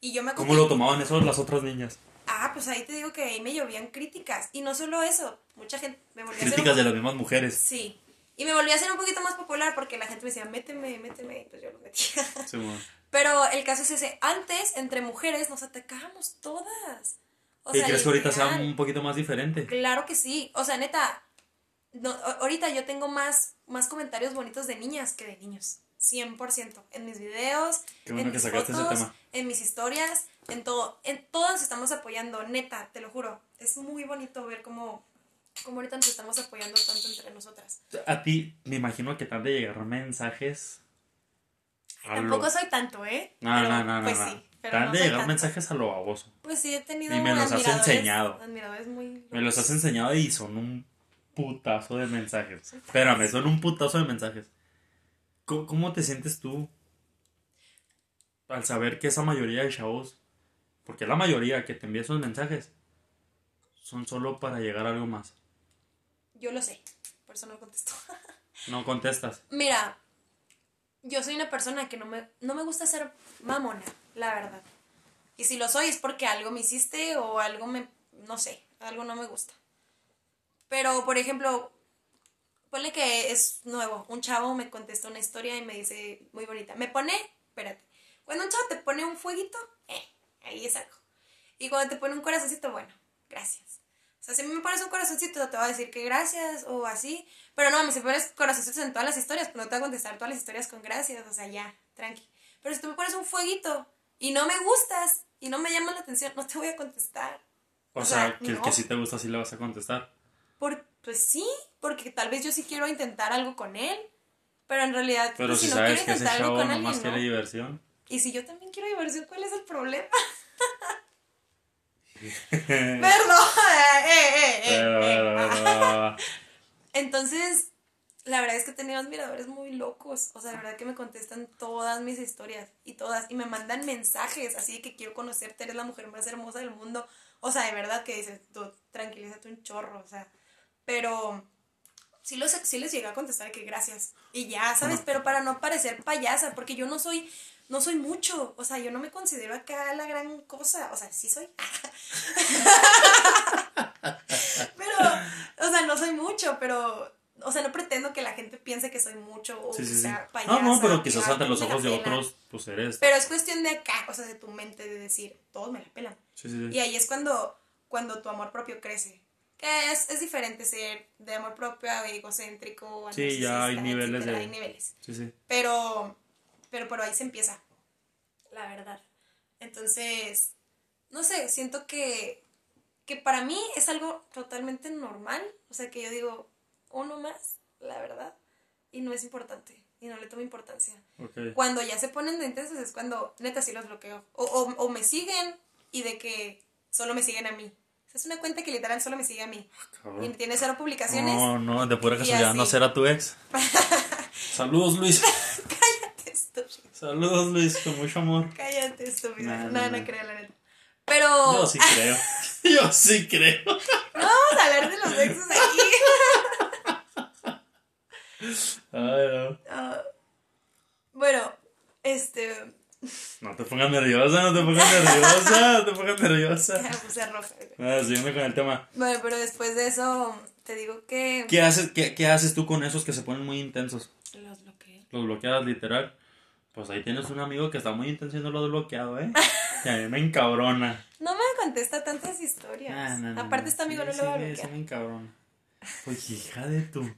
Y yo me ¿Cómo lo tomaban eso las otras niñas? Ah, pues ahí te digo que ahí me llovían críticas. Y no solo eso, mucha gente me volvió a hacer Críticas un- de las mismas mujeres. Sí. Y me volví a hacer un poquito más popular porque la gente me decía, méteme, méteme. Y pues yo lo metía. Sí. [laughs] Pero el caso es ese. Antes, entre mujeres, nos atacábamos todas. O ¿Y sea, crees que ahorita sea un poquito más diferente? Claro que sí. O sea, neta, no, ahorita yo tengo más, más comentarios bonitos de niñas que de niños. 100%. En mis videos, bueno en mis fotos, en mis historias, en todo. En todos nos estamos apoyando, neta, te lo juro. Es muy bonito ver cómo, cómo ahorita nos estamos apoyando tanto entre nosotras. A ti, me imagino que te han de llegar mensajes. Tampoco soy tanto, ¿eh? No, Pero, no, no, no. Pues no. sí. Pero te han no de llegar tanto. mensajes a lo baboso. Pues sí, he tenido Y me los has enseñado. Admiradores muy... Me los has enseñado y son un putazo de mensajes. Espérame, son un putazo de mensajes. ¿Cómo, cómo te sientes tú al saber que esa mayoría de chavos, porque la mayoría que te envía esos mensajes, son solo para llegar a algo más? Yo lo sé, por eso no contesto. No contestas. Mira, yo soy una persona que no me, no me gusta ser mamona, la verdad. Y si lo soy es porque algo me hiciste o algo me, no sé, algo no me gusta. Pero, por ejemplo, ponle que es nuevo. Un chavo me contesta una historia y me dice, muy bonita, me pone, espérate, cuando un chavo te pone un fueguito, eh, ahí es algo. Y cuando te pone un corazoncito, bueno, gracias. O sea, si me pones un corazoncito, te voy a decir que gracias o así. Pero no, si me pones corazoncitos en todas las historias, pues no te voy a contestar todas las historias con gracias. O sea, ya, tranqui. Pero si tú me pones un fueguito y no me gustas y no me llamas la atención, no te voy a contestar. O, O sea, sea, que, no. que si te gusta, sí le vas a contestar. Por, pues sí, porque tal vez yo sí quiero intentar algo con él. Pero en realidad, Pero pues, si si no quiero que ese intentar algo con alguien, quiere ¿no? diversión. Y si yo también quiero diversión, ¿cuál es el problema? [laughs] [laughs] Perdón. Eh, eh, eh, eh. va, va. Entonces, la verdad es que he tenido admiradores muy locos. O sea, la verdad que me contestan todas mis historias y todas. Y me mandan mensajes así de que quiero conocerte, eres la mujer más hermosa del mundo. O sea, de verdad que dices, tú tranquilízate un chorro. O sea, pero sí, los, sí les llegué a contestar que gracias. Y ya, ¿sabes? Pero para no parecer payasa, porque yo no soy. No soy mucho, o sea, yo no me considero acá la gran cosa, o sea, sí soy. [laughs] pero, o sea, no soy mucho, pero, o sea, no pretendo que la gente piense que soy mucho o Sí, que sí, sí. sea payasa. No, no, pero quizás ante los ojos de otros, pues eres. Pero es cuestión de acá, o sea, de tu mente, de decir, todos me la pelan. Sí, sí, Y ahí es cuando, cuando tu amor propio crece. Que es, es diferente ser de amor propio a egocéntrico. a Sí, ya hay niveles de- Hay niveles. Sí, sí. Pero, pero por ahí se empieza, la verdad. Entonces, no sé, siento que, que para mí es algo totalmente normal. O sea, que yo digo, uno más, la verdad, y no es importante, y no le tomo importancia. Cuando ya se ponen de intensos es cuando neta sí los bloqueo. O, o, o me siguen y de que solo me siguen a mí. O sea, es una cuenta que literal solo me sigue a mí. Y Cabrón. tiene cero publicaciones. No, no, de pura Y casualidad no será tu ex. [laughs] Saludos, Luis. [laughs] Cállate, estúpido. Saludos, Luis, con mucho amor. Cállate, estúpido. Nah, No, no, creo, la neta. Pero Yo sí creo. [laughs] [laughs] Yo sí creo. no vamos a hablar de los exes aquí. [laughs] Ay, no. Ah, bueno, este. No te pongas nerviosa, no te pongas [laughs] nerviosa, no te pongas nerviosa. Me puse roja. Nada, siguiendo con el tema. Bueno, pero después de eso, te digo que. ¿Qué haces, qué, qué haces tú con esos que se ponen muy intensos? Los bloqueé. Los bloqueas literal. Pues ahí tienes un amigo que está muy intenso y no lo has bloqueado, ¿eh? Y a mí me encabrona. No me contesta tantas historias. Ah, no, no, Aparte, este amigo Sí, no lo va a bloquear. sí encabrona. Pues hija de tú.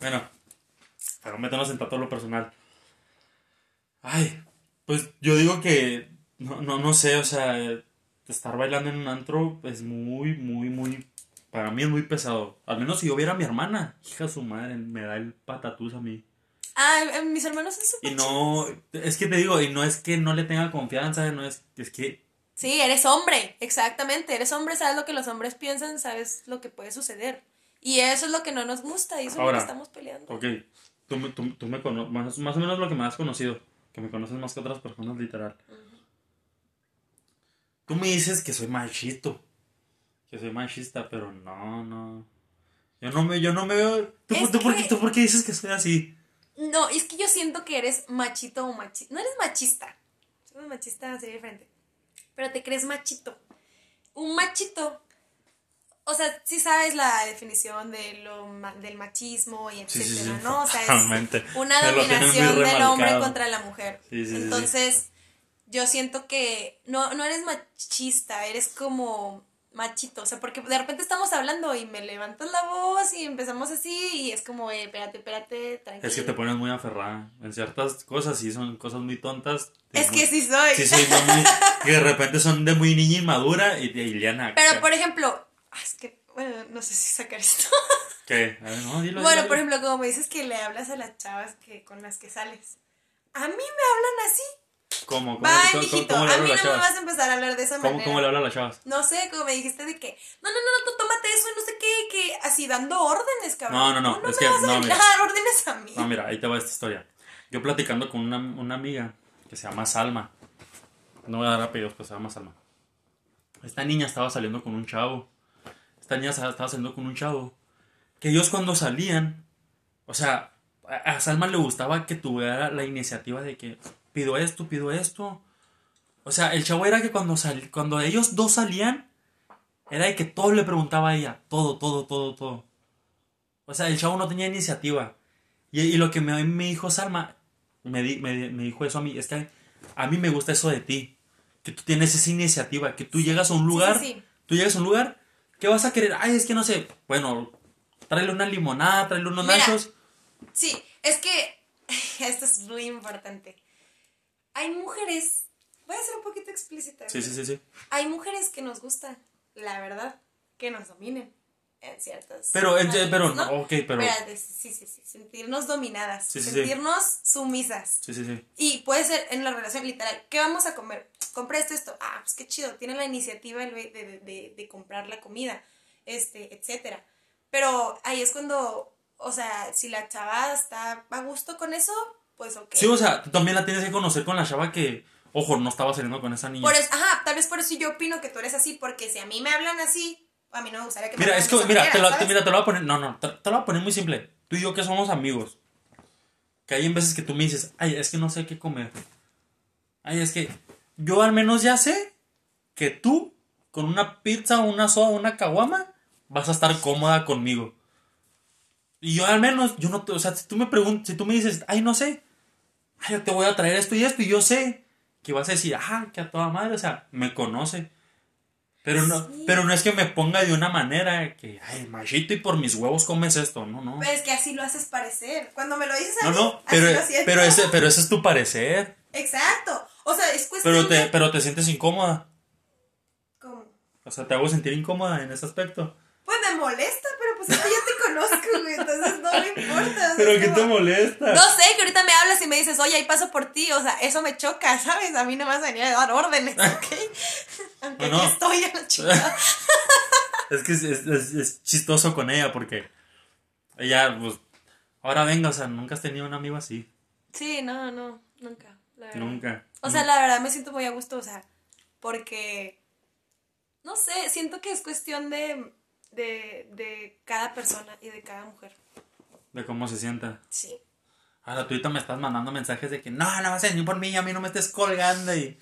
Bueno, pero métanos en todo lo personal. Ay, pues yo digo que, no, no, no sé, o sea, estar bailando en un antro es muy, muy, muy, para mí es muy pesado. Al menos si yo viera a mi hermana, hija de su madre, me da el patatús a mí. Ah, mis hermanos son súper Y no, es que te digo, y no es que no le tenga confianza, no es, es que Sí, eres hombre, exactamente. Eres hombre, sabes lo que los hombres piensan, sabes lo que puede suceder. Y eso es lo que no nos gusta y eso es lo que estamos peleando. Ok, tú, me- tú, tú me conoces, más, más o menos lo que me has conocido, que me conoces más que otras personas, literal. Tú me dices que soy machito, que soy machista, pero no, no. Yo no me, yo no me veo... ¿Tú, por, qué, ¿Tú por qué dices que soy así? No, es que yo siento que eres machito o machista. No eres machista. Eres machista sería diferente. Pero te crees machito. Un machito. O sea, sí sabes la definición de lo, del machismo y etcétera, sí, sí, ¿no? O sea, es una dominación del hombre contra la mujer. Entonces, yo siento que no, no eres machista, eres como machito. O sea, porque de repente estamos hablando y me levantas la voz y empezamos así y es como, eh, espérate, espérate, tranquilo. Es que te pones muy aferrada. En ciertas cosas sí son cosas muy tontas. Es muy- que sí soy. Sí, no, muy- que de repente son de muy niña inmadura y de Iliana. Pero, por ejemplo, ah, es que, bueno, no sé si sacar esto. [laughs] ¿Qué? A ver, no, dilo, bueno, dilo, por ejemplo, como me dices que le hablas a las chavas que, con las que sales. A mí me hablan así. ¿Cómo? ¿Cómo, Bye, cómo- mijito. cómo a mí no me vas a empezar a hablar de esa ¿Cómo, manera. cómo le hablan las chavas? No sé, como me dijiste de que, no, no, no, no, tú tómate eso y no sé qué, que así dando órdenes, cabrón. No, no, no, no es me que- vas a mira. dar [laughs] órdenes a mí. No, mira, ahí te va esta historia. Yo platicando con una, una amiga que se llama Salma. No voy a dar apellidos, pero se llama Salma. Esta niña estaba saliendo con un chavo. Esta niña estaba saliendo con un chavo. Que ellos cuando salían, o sea, a Salma le gustaba que tuviera la iniciativa de que pido esto, pido esto. O sea, el chavo era que cuando, sal, cuando ellos dos salían, era de que todo le preguntaba a ella. Todo, todo, todo, todo. O sea, el chavo no tenía iniciativa. Y, y lo que me, me dijo Salma, me, di- me, me dijo eso a mí, es que a mí me gusta eso de ti. Que tú tienes esa iniciativa, que tú llegas a un lugar, sí, sí. tú llegas a un lugar, ¿qué vas a querer? Ay, es que no sé, bueno, tráele una limonada, tráele unos Mira. nachos. Sí, es que [laughs] esto es muy importante. Hay mujeres, voy a ser un poquito explícita. Sí, sí, sí, sí. Hay mujeres que nos gusta, la verdad, que nos dominen en ciertas. Pero, en- maneras, pero, ¿no? ok, pero... Espérate, sí, sí, sí, sentirnos dominadas, Sí, sí, sí. sentirnos sumisas. Sí, sí, sí. Y puede ser en la relación literal, ¿qué vamos a comer? compré esto, esto. Ah, pues qué chido, tiene la iniciativa de, de, de, de comprar la comida, este, etcétera. Pero ahí es cuando, o sea, si la chava está a gusto con eso, pues ok. Sí, o sea, tú también la tienes que conocer con la chava que, ojo, no estaba saliendo con esa niña. Por eso, ajá, tal vez por eso yo opino que tú eres así, porque si a mí me hablan así, a mí no me gustaría que me Mira, hablaran es que, mira, manera, te lo, ¿sabes? mira, te lo voy a poner, no, no, te, te lo voy a poner muy simple. Tú y yo que somos amigos. Que hay en veces que tú me dices, ay, es que no sé qué comer. Ay, es que yo al menos ya sé que tú, con una pizza, una soda, una caguama, vas a estar cómoda conmigo. Y yo al menos, yo no te, o sea, si tú me preguntas, si tú me dices, ay, no sé, ay, yo te voy a traer esto y esto, y yo sé que vas a decir, ah, que a toda madre, o sea, me conoce. Pero no, Sí. pero no es que me ponga de una manera que, ay, machito, y por mis huevos comes esto. No, no. Pero es que así lo haces parecer. Cuando me lo dices a No, mí, no, así pero, lo siento. pero, ese, pero ese es tu parecer. Exacto. O sea, es cuestión Pero te, de... pero te sientes incómoda. ¿Cómo? O sea, te hago sentir incómoda en ese aspecto. Pues me molesta, pero pues es que ya te conozco, güey, entonces no me importa. Pero es ¿qué te como- molesta? No sé, que ahorita me hablas y me dices, oye, ahí paso por ti, o sea, eso me choca, [laughs] ¿sabes? A mí no me vas a venir a dar órdenes, ¿ok? [laughs] Aunque aquí estoy a la [laughs] chica. Es que es, es- es- es chistoso con ella porque ella, pues, ahora venga, o sea, nunca has tenido un amigo así. Sí, no, no, nunca, la. Nunca. O sea, la verdad me siento muy a gusto, o sea, porque, no sé, siento que es cuestión de, de, de cada persona y de cada mujer. De cómo se sienta. Sí. Ahora tú ahorita me estás mandando mensajes de que no, no vas a venir por mí, a mí no me estés colgando y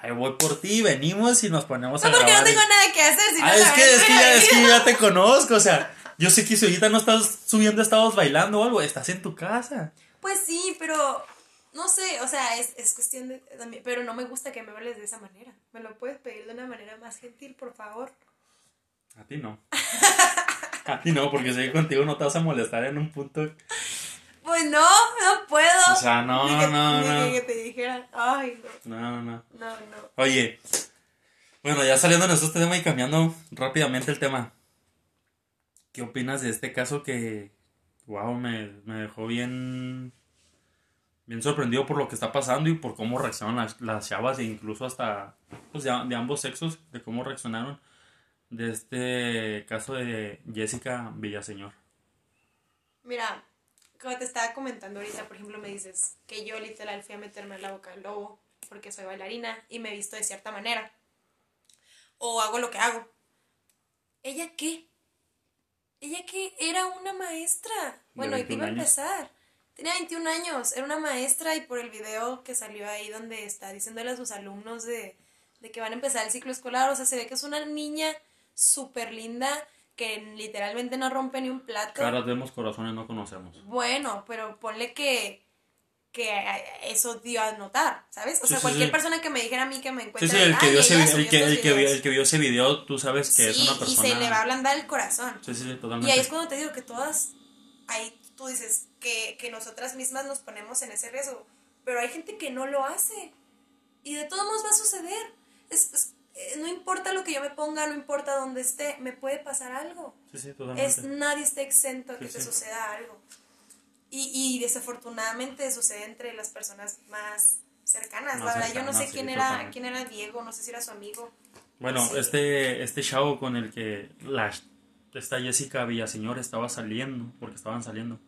ahí voy por ti, venimos y nos ponemos No, a porque no grabar. y- tengo nada que hacer, si no Ah, es que, es que, ya, es que ya te conozco, o sea, yo sé que si ahorita no estás subiendo estados bailando o algo, estás en tu casa. Pues sí, pero no sé, o sea, es, es cuestión de... Pero no me gusta que me hables de esa manera. ¿Me lo puedes pedir de una manera más gentil, por favor? A ti no. A ti no, porque sé que contigo no te vas a molestar en un punto. Pues no, no puedo. O sea, no, Ni que- no, ni no. que te dijeran, ay, no, No, no. no, no. Oye, bueno, ya saliendo de este tema y cambiando rápidamente el tema. ¿Qué opinas de este caso que, wow, me, me dejó bien, bien sorprendido por lo que está pasando y por cómo reaccionan las, las chavas e incluso hasta pues, de, de ambos sexos, de cómo reaccionaron de este caso de Jessica Villaseñor? Mira, como te estaba comentando ahorita, por ejemplo, me dices que yo literal fui a meterme en la boca del lobo porque soy bailarina y me he visto de cierta manera. O hago lo que hago. ¿Ella qué? ¿Ella qué? Era una maestra. Bueno, y te 21 iba a empezar. Tenía 21 años, era una maestra y por el video que salió ahí donde está diciéndole a sus alumnos de, de que van a empezar el ciclo escolar, o sea, se ve que es una niña súper linda que literalmente no rompe ni un plato. Caras vemos, corazones no conocemos. Bueno, pero ponle que, que eso dio a notar, ¿sabes? O Sí, sea, sí, cualquier sí. persona que me dijera a mí que me Sí, encuentre... sí, el que, "Ay, vio ese, el, que, el, que vio, videos". el que vio ese video, tú sabes que es Sí, una y persona... se le va a ablandar el corazón. Sí, sí, sí, Y totalmente. ahí es cuando te digo que todas, ahí tú dices que, que nosotras mismas nos ponemos en ese riesgo, pero hay gente que no lo hace y de todos modos va a suceder. Es, es- no importa lo que yo me ponga, no importa dónde esté, me puede pasar algo. Sí, sí, totalmente. Es, nadie está exento a que Sí, te suceda algo. Y, y desafortunadamente sucede entre las personas más cercanas. Más la verdad, yo no sé quién era, totalmente. quién era Diego, no sé si era su amigo. Bueno, este, este chavo con el que la, esta Jessica Villaseñor estaba saliendo, porque estaban saliendo,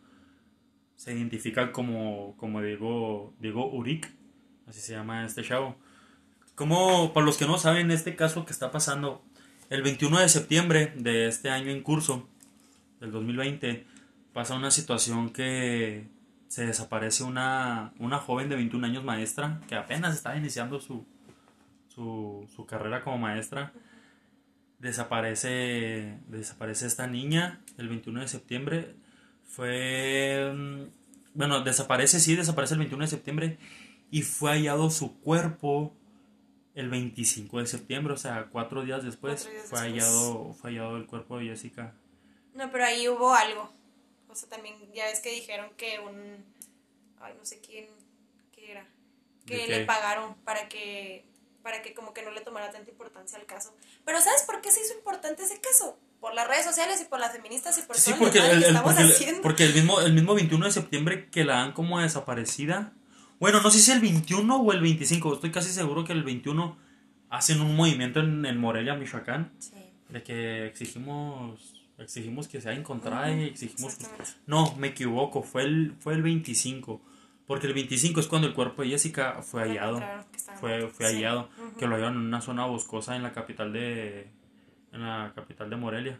se identifica como, como Diego, Diego Uric, así se llama este chavo. Como, para los que no saben, este caso que está pasando, el 21 de septiembre de este año en curso, del 2020, pasa una situación que se desaparece una, una joven de 21 años maestra, que apenas estaba iniciando su, su, su carrera como maestra. Desaparece, desaparece esta niña el 21 de septiembre. Fue. mm, Bueno, desaparece, sí, desaparece el 21 de septiembre. Y fue hallado su cuerpo el 25 de septiembre, o sea, cuatro días después. Cuatro días fue, después. Hallado, fue hallado el cuerpo de Jessica. No, pero ahí hubo algo. O sea, también ya ves que dijeron que un... Ay, no sé quién... ¿Qué era? ¿De Que le pagaron para que... Para que como que no le tomara tanta importancia al caso. Pero ¿sabes por qué se hizo importante ese caso? Por las redes sociales y por las feministas y por Sí, todo porque el, el, que el- estamos porque, haciendo. porque el mismo, el mismo 21 de septiembre que la dan como desaparecida, Bueno, no sé si el 21 o el 25. Estoy casi seguro que el 21 hacen un movimiento en, en Morelia, Michoacán. Sí. De que exigimos exigimos que sea encontrada y exigimos no me equivoco fue el fue el 25 porque el 25 es cuando el cuerpo de Jessica fue hallado fue fue Sí. hallado que lo hallaron en una zona boscosa en la capital de en la capital de Morelia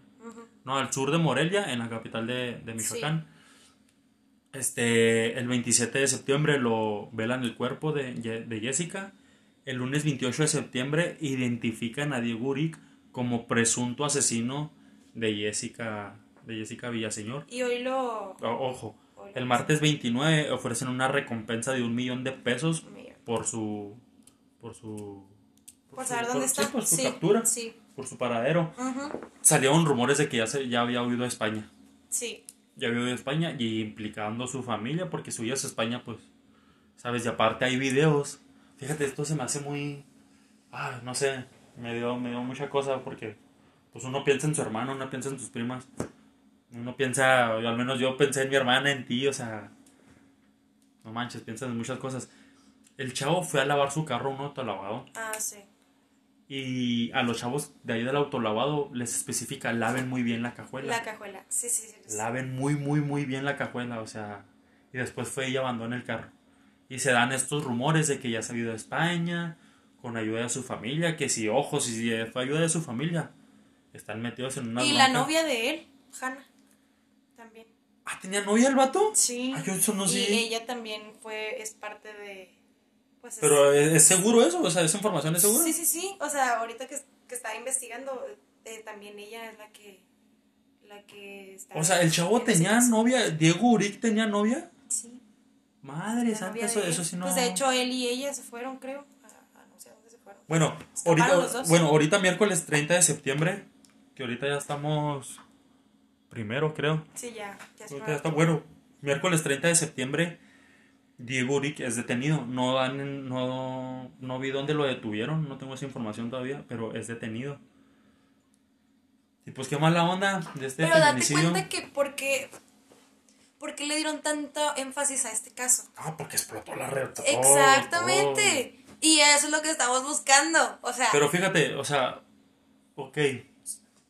no al sur de Morelia en la capital de, de Michoacán este el 27 de septiembre lo velan el cuerpo de, de Jessica el lunes 28 de septiembre identifican a Diego Uric como presunto asesino de Jessica de Jessica Villaseñor Y hoy lo. O- ojo hoy el martes 29 ofrecen una recompensa de un millón de pesos millón. por su por su Por su- saber dónde está. por su sí, captura Sí. por su paradero Ujú. salieron rumores de que ya se ya había huido a España Sí. Ya huido a España y implicando su familia porque su vida es España pues sabes y aparte hay videos. Fíjate esto se me hace muy ah no sé me dio me dio mucha cosa porque pues uno piensa en su hermano uno piensa en tus primas. Uno piensa al menos yo pensé en mi hermana en ti o sea no manches piensas en muchas cosas. El chavo fue a lavar su carro a un autolavado. Ah, sí. Y a los chavos de ahí del autolavado les especifica laven muy bien la cajuela La cajuela. Sí, sí, sí. sí. laven muy, muy, muy bien la cajuela, o sea, y después fue y abandonó el carro. Y se dan estos rumores de que ya se ha ido a España, con ayuda de su familia, que si, ojos, y si fue ayuda de su familia, están metidos en una Y la novia de él, Hannah. También. Ah, ¿tenía novia el vato? Sí. Ah, yo eso no y sé. ella también fue, es parte de. Pues es- Pero ¿es, seguro eso? O sea, ¿esa información es segura? Sí, sí, sí. O sea, ahorita que, que estaba investigando, eh, también ella es la que. La que está. O sea, el chavo ese tenía novia, Diego Uric tenía novia. Sí. Madre santa, eso, eso sí no. Pues de hecho, él y ella se fueron, creo. A, a no sé a dónde se fueron. Bueno, ahorita, bueno, ahorita miércoles 30 de septiembre, que ahorita ya estamos primero, creo. Sí, ya. Ya Ahorita ya está bueno. Miércoles 30 de septiembre, Diego Uric es detenido. No dan, no, no vi dónde lo detuvieron, no tengo esa información todavía, pero es detenido. Y pues qué mala onda de este Pero date cuenta que porque. ¿Por qué le dieron tanto énfasis a este caso? Ah, porque explotó la red. Exactamente. Y eso es lo que estamos buscando. O sea. Pero fíjate, o sea, ok.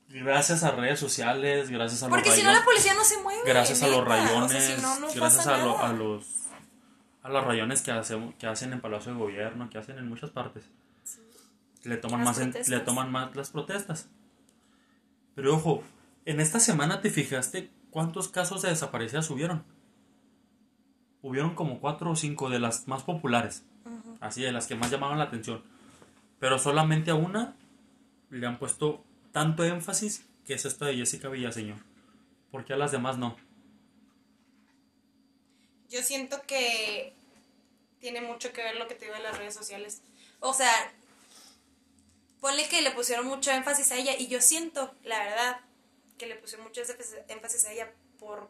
Gracias a redes sociales, gracias a los porque si no la policía no se mueve. gracias a los rayones, O sea, si no, no gracias pasa a, lo- nada. a los a los rayones que hacen que hacen en Palacio de Gobierno, que hacen en muchas partes. Le toman más en- le toman más las protestas. Pero ojo, en esta semana te fijaste cuántos casos de desaparecidas hubieron. Hubieron como cuatro o cinco de las más populares, así de las que más llamaban la atención. Pero solamente a una le han puesto tanto énfasis que es esta de Jessica Villaseñor. Porque a las demás no. Yo siento que tiene mucho que ver lo que te digo de las redes sociales. O sea, ponle que le pusieron mucho énfasis a ella y yo siento, la verdad, que le pusieron mucho énfasis- a ella por...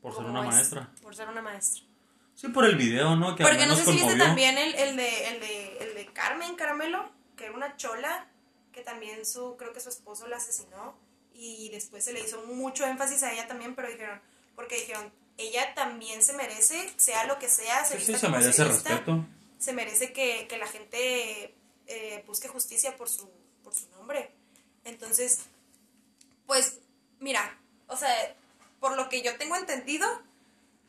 Por ser una es, maestra. Por ser una maestra. Sí, por el video, ¿no? Que Porque no sé si viste también el, el, de, el, de, el de Carmen Caramelo, que era una chola, que también su, creo que su esposo la asesinó, y después se le hizo mucho énfasis a ella también, pero dijeron, porque dijeron, ella también se merece, sea lo que sea, se Sí, sí, vista se como merece vista, respeto. se merece que, que la gente eh, busque justicia por su, por su nombre. Entonces, pues, mira, o sea, por lo que yo tengo entendido,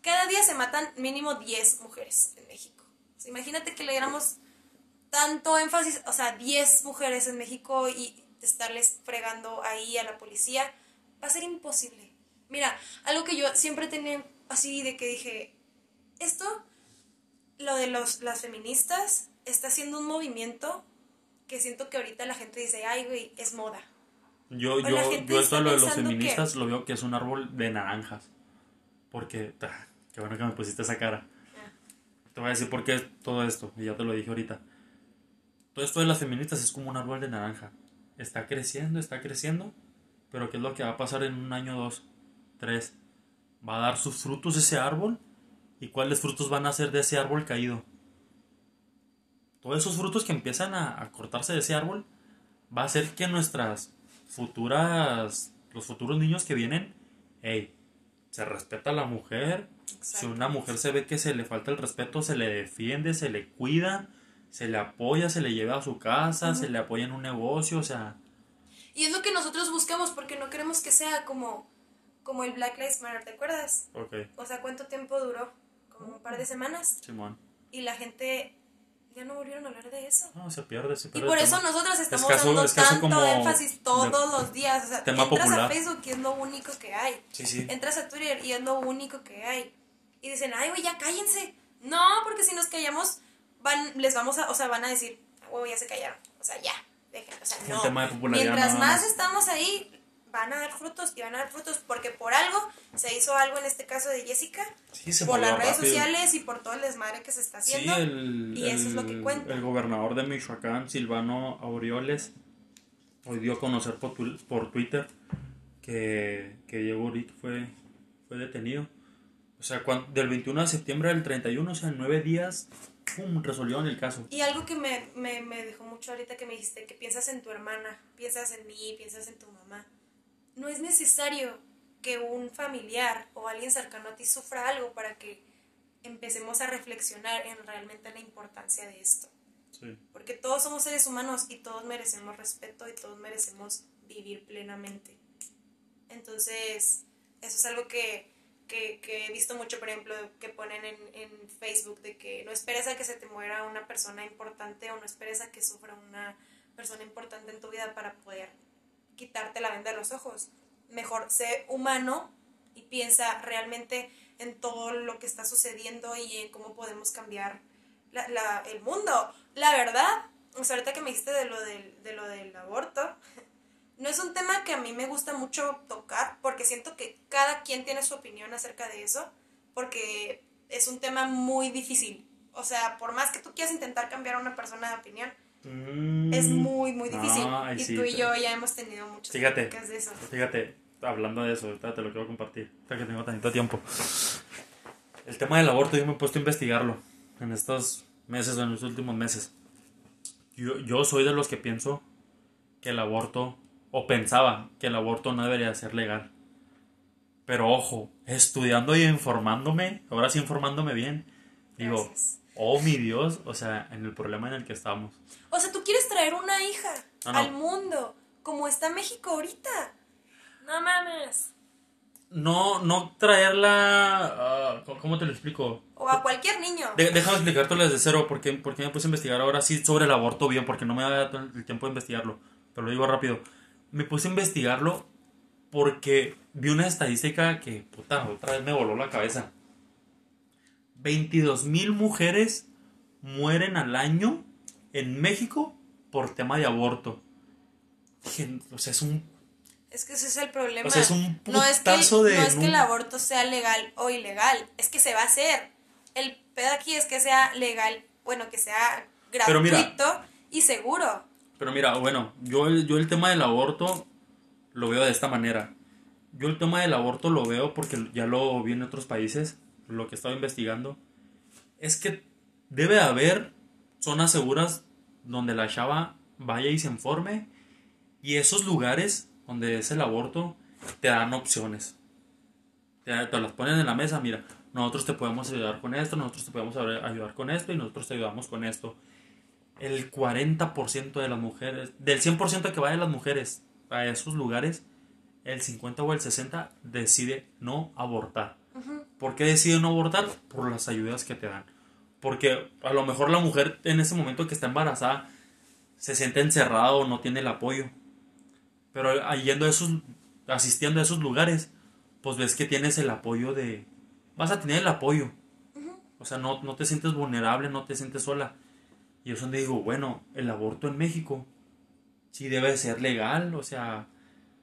cada día se matan mínimo 10 mujeres en México. O sea, imagínate que le diéramos tanto énfasis, o sea, 10 mujeres en México y estarles fregando ahí a la policía, va a ser imposible. Mira, algo que yo siempre tenía así de que dije, esto, lo de los, las feministas, está haciendo un movimiento que siento que ahorita la gente dice, ay, güey, es moda. Yo, yo, yo esto lo de los feministas lo veo que es un árbol de naranjas. Porque, ah, qué bueno que me pusiste esa cara. Te voy a decir por qué todo esto, y ya te lo dije ahorita. Todo esto de las feministas es como un árbol de naranja. Está creciendo, está creciendo, pero ¿qué es lo que va a pasar en un año, dos, tres? Va a dar sus frutos ese árbol, ¿y cuáles frutos van a ser de ese árbol caído? Todos esos frutos que empiezan a, a cortarse de ese árbol, va a hacer que nuestras futuras, los futuros niños que vienen, hey, se respeta a la mujer, Si una mujer se ve que se le falta el respeto, se le defiende, se le cuida, se le apoya, se le lleva a su casa, se le apoya en un negocio, o sea... Y es lo que nosotros buscamos porque no queremos que sea como, como el Black Lives Matter, ¿te acuerdas? Ok. O sea, ¿cuánto tiempo duró? Como un par de semanas. Simón. Y la gente ya no volvieron a hablar de eso. No, se pierde, se Y pierde. por el eso tema. nosotros estamos caso- dando es caso tanto como énfasis todos de- los días. O sea, tema entras a popular. Facebook y es lo único que hay. Sí, sí. Entras a Twitter y es lo único que hay. Y dicen, ay, güey, ya cállense. No, porque si nos callamos, van, les vamos a, o sea, van a decir, güey, ya se callaron. O sea, ya, dejen, o sea, no. tema de popularidad Mientras más más. estamos ahí, van a dar frutos y van a dar frutos porque por algo se hizo algo en este caso de Jessica. Sí, se por las redes rápido. sociales y por todo el desmadre que se está Sí, haciendo. el, y eso es lo que cuenta. el gobernador de Michoacán, Silvano Aureoles, hoy dio a conocer por, tu- por Twitter que, que Diego fue, fue detenido. O sea, cuan- del 21 de septiembre al 31, o sea, en nueve días, ¡pum! resolvieron el caso. Y algo que me, me, me dejó mucho ahorita que me dijiste, que piensas en tu hermana, piensas en mí, piensas en tu mamá. No es necesario que un familiar o alguien cercano a ti sufra algo para que empecemos a reflexionar en realmente la importancia de esto. Sí. Porque todos somos seres humanos y todos merecemos respeto y todos merecemos vivir plenamente. Entonces, eso es algo que, que, que he visto mucho, por ejemplo, que ponen en, en Facebook, de que no esperes a que se te muera una persona importante o no esperes a que sufra una persona importante en tu vida para poder quitarte la venda de los ojos. Mejor sé humano y piensa realmente en todo lo que está sucediendo y en cómo podemos cambiar el mundo. La verdad, o sea, ahorita que me dijiste de lo del, de lo del aborto, [laughs] no es un tema que a mí me gusta mucho tocar porque siento que cada quien tiene su opinión acerca de eso porque es un tema muy difícil. O sea, por más que tú quieras intentar cambiar a una persona de opinión, Mm, es muy, muy difícil. ahí y sí, tú y yo ya hemos tenido muchas Fíjate. de eso. Fíjate, hablando de eso, ahorita te lo quiero compartir, ahorita que tengo tantito tiempo. El tema del aborto yo me he puesto a investigarlo en estos meses o en los últimos meses. Yo, yo soy de los que pienso que el aborto, o pensaba que el aborto no debería ser legal. Pero ojo, estudiando y informándome, ahora sí informándome bien, digo, Gracias. oh mi Dios, o sea, en el problema en el que estamos. O sea, tú quieres traer una hija No, no. al mundo, como está México ahorita. No mames. No, no traerla, ah, ¿cómo te lo explico? O a cualquier niño. De- déjame explicártelo desde cero porque, porque me puse a investigar ahora sí sobre el aborto bien, porque no me da el tiempo de investigarlo. Pero lo digo rápido. Me puse a investigarlo porque vi una estadística que, puta, otra vez me voló la cabeza. 22 mil mujeres mueren al año en México por tema de aborto. Dije, o sea, es un Es que ese es el problema. O sea, es un no es que, de no es que el aborto sea legal o ilegal, es que se va a hacer. El pedo aquí es que sea legal, bueno, que sea Pero mira. gratuito y seguro. Pero mira, bueno, yo yo el tema del aborto lo veo de esta manera. Yo el tema del aborto lo veo porque ya lo vi en otros países, lo que estaba investigando. Es que debe haber zonas seguras donde la chava vaya y se informe. Y esos lugares donde es el aborto te dan opciones. Te, te las ponen en la mesa, mira, nosotros te podemos ayudar con esto, nosotros te podemos ayudar con esto y nosotros te ayudamos con esto el 40% de las mujeres, del 100% que va de las mujeres a esos lugares, el 50 o el 60 decide no abortar. ¿Por qué decide no abortar? Por las ayudas que te dan. Porque a lo mejor la mujer en ese momento que está embarazada se siente encerrada o no tiene el apoyo. Pero yendo a esos, asistiendo a esos lugares, pues ves que tienes el apoyo de... Vas a tener el apoyo. O sea, no, no te sientes vulnerable, no te sientes sola. Y es donde digo, bueno, el aborto en México sí debe ser legal, o sea,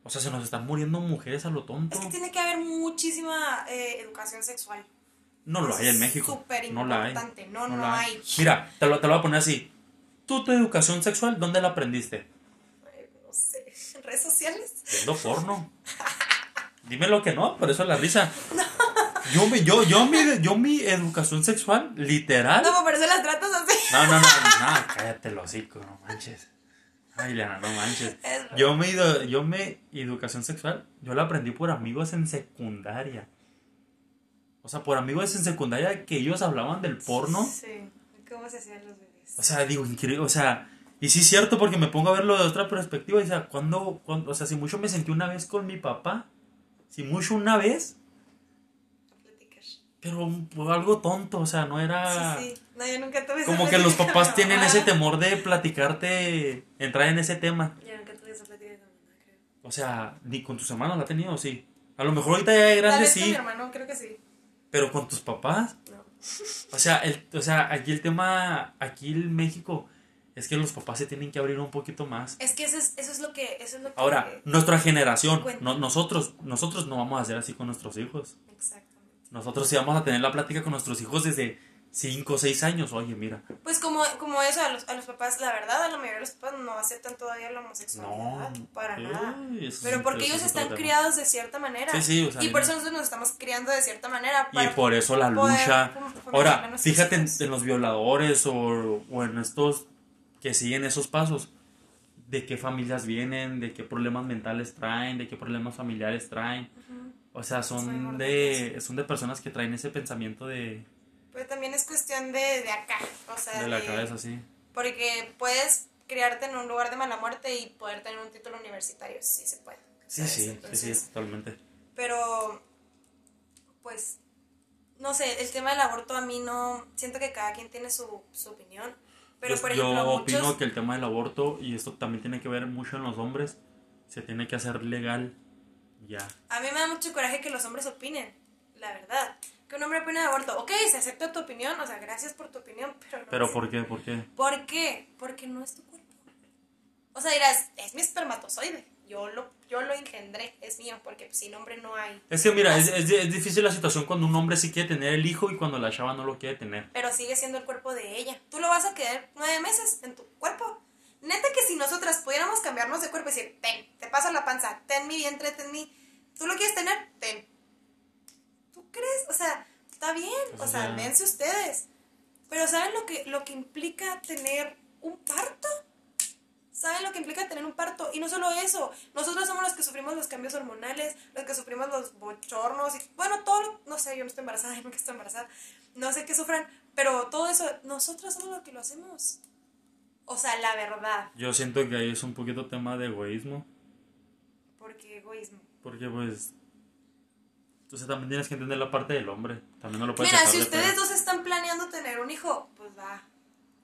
o sea, se nos están muriendo mujeres a lo tonto. Es que tiene que haber muchísima eh, educación sexual. No lo hay en México. súper No la hay. No, no la hay. Mira, te lo, te lo voy a poner así. ¿Tú tu educación sexual dónde la aprendiste? Eh, No sé, en redes sociales. Viendo porno. Dime lo que no, por eso la risa. Yo, mi- yo, yo, mi, yo mi educación sexual, literal. No, por eso las tratas así. No, no, no, no, cállate el hocico, no manches. Ay, Liana, no manches. Yo me, edu- yo me educación sexual, yo la aprendí por amigos en secundaria. O sea, por amigos en secundaria que ellos hablaban del porno. Sí, cómo se hacían los bebés. O sea, digo, increíble, o sea, y sí es cierto porque me pongo a verlo de otra perspectiva. O sea, cuando, cuando, o sea, si mucho me sentí una vez con mi papá, si mucho una vez, pero pues, algo tonto, o sea, no era... Sí, sí. No, yo nunca tuve esa Como que los papás tienen ese temor de platicarte, entrar en ese tema. Yo nunca tuve esa plática mi mamá, creo. O sea, ni con tus hermanos la ha tenido, sí. A lo mejor ahorita ya de grande vez con mi sí, hermano, creo que sí. Pero con tus papás. No. O sea, el, o sea, aquí el tema, aquí en México, es que los papás se tienen que abrir un poquito más. Es que eso es, eso es lo que. Eso es lo que Ahora, nuestra generación, no- nosotros, nosotros no vamos a hacer así con nuestros hijos. Exactamente. Nosotros sí vamos a tener la plática con nuestros hijos desde 5 o 6 años. Oye, mira, Pues como, como eso, a los, a los papás, la verdad, a la mayoría de los papás no aceptan todavía la homosexualidad. no. para nada. Pero porque ellos están criados de cierta manera. Sí, sí, o sea, y por eso nosotros nos estamos criando de cierta manera. Y para por eso la lucha. Ahora, fíjate en, los violadores o, o en estos que siguen esos pasos. De qué familias vienen, de qué problemas mentales traen, de qué problemas familiares traen. O sea, son de, son de personas que traen ese pensamiento de, Pero también es cuestión de, de acá. O sea, de la cabeza, así. Porque puedes criarte en un lugar de mala muerte y poder tener un título universitario. Sí se puede. Sí, ¿sabes? sí, sí, Entonces, sí, totalmente. Pero, pues, no sé, el tema del aborto a mí no. Siento que cada quien tiene su, su opinión. Pero, Pues por ejemplo, yo muchos. opino que el tema del aborto, y esto también tiene que ver mucho en los hombres, se tiene que hacer legal ya. A mí me da mucho coraje que los hombres opinen, la verdad. Que un hombre opine de aborto. Ok, se acepta tu opinión, o sea, gracias por tu opinión, [laughs] pero no. Pero ¿por qué? ¿Por qué? ¿Por qué? Porque no es tu cuerpo. O sea, dirás, es mi espermatozoide. Yo lo, yo lo engendré, es mío, porque sin hombre no hay. Es que mira, es, es, es difícil la situación cuando un hombre sí quiere tener el hijo y cuando la chava no lo quiere tener. Pero sigue siendo el cuerpo de ella. Tú lo vas a quedar nueve meses en tu cuerpo. Neta que si nosotras pudiéramos cambiarnos de cuerpo y decir, ten, te paso la panza, ten mi vientre, ten mi... ¿Tú lo quieres tener? Ten. ¿Tú crees? O sea, está bien. Pues, o sea, ya. dense ustedes. Pero ¿saben lo que, lo que implica tener un parto? ¿Saben lo que implica tener un parto? Y no solo eso, nosotros somos los que sufrimos los cambios hormonales, los que sufrimos los bochornos, y bueno, todo, no sé, yo no estoy embarazada, [laughs] yo nunca estoy embarazada, no sé qué sufran, pero todo eso, nosotros somos los que lo hacemos. O sea, la verdad, Yo siento que ahí es un poquito tema de egoísmo, porque egoísmo. porque pues... Entonces también tienes que entender la parte del hombre. También no lo puedes Mira, si de ustedes fuera. dos están planeando tener un hijo, pues va,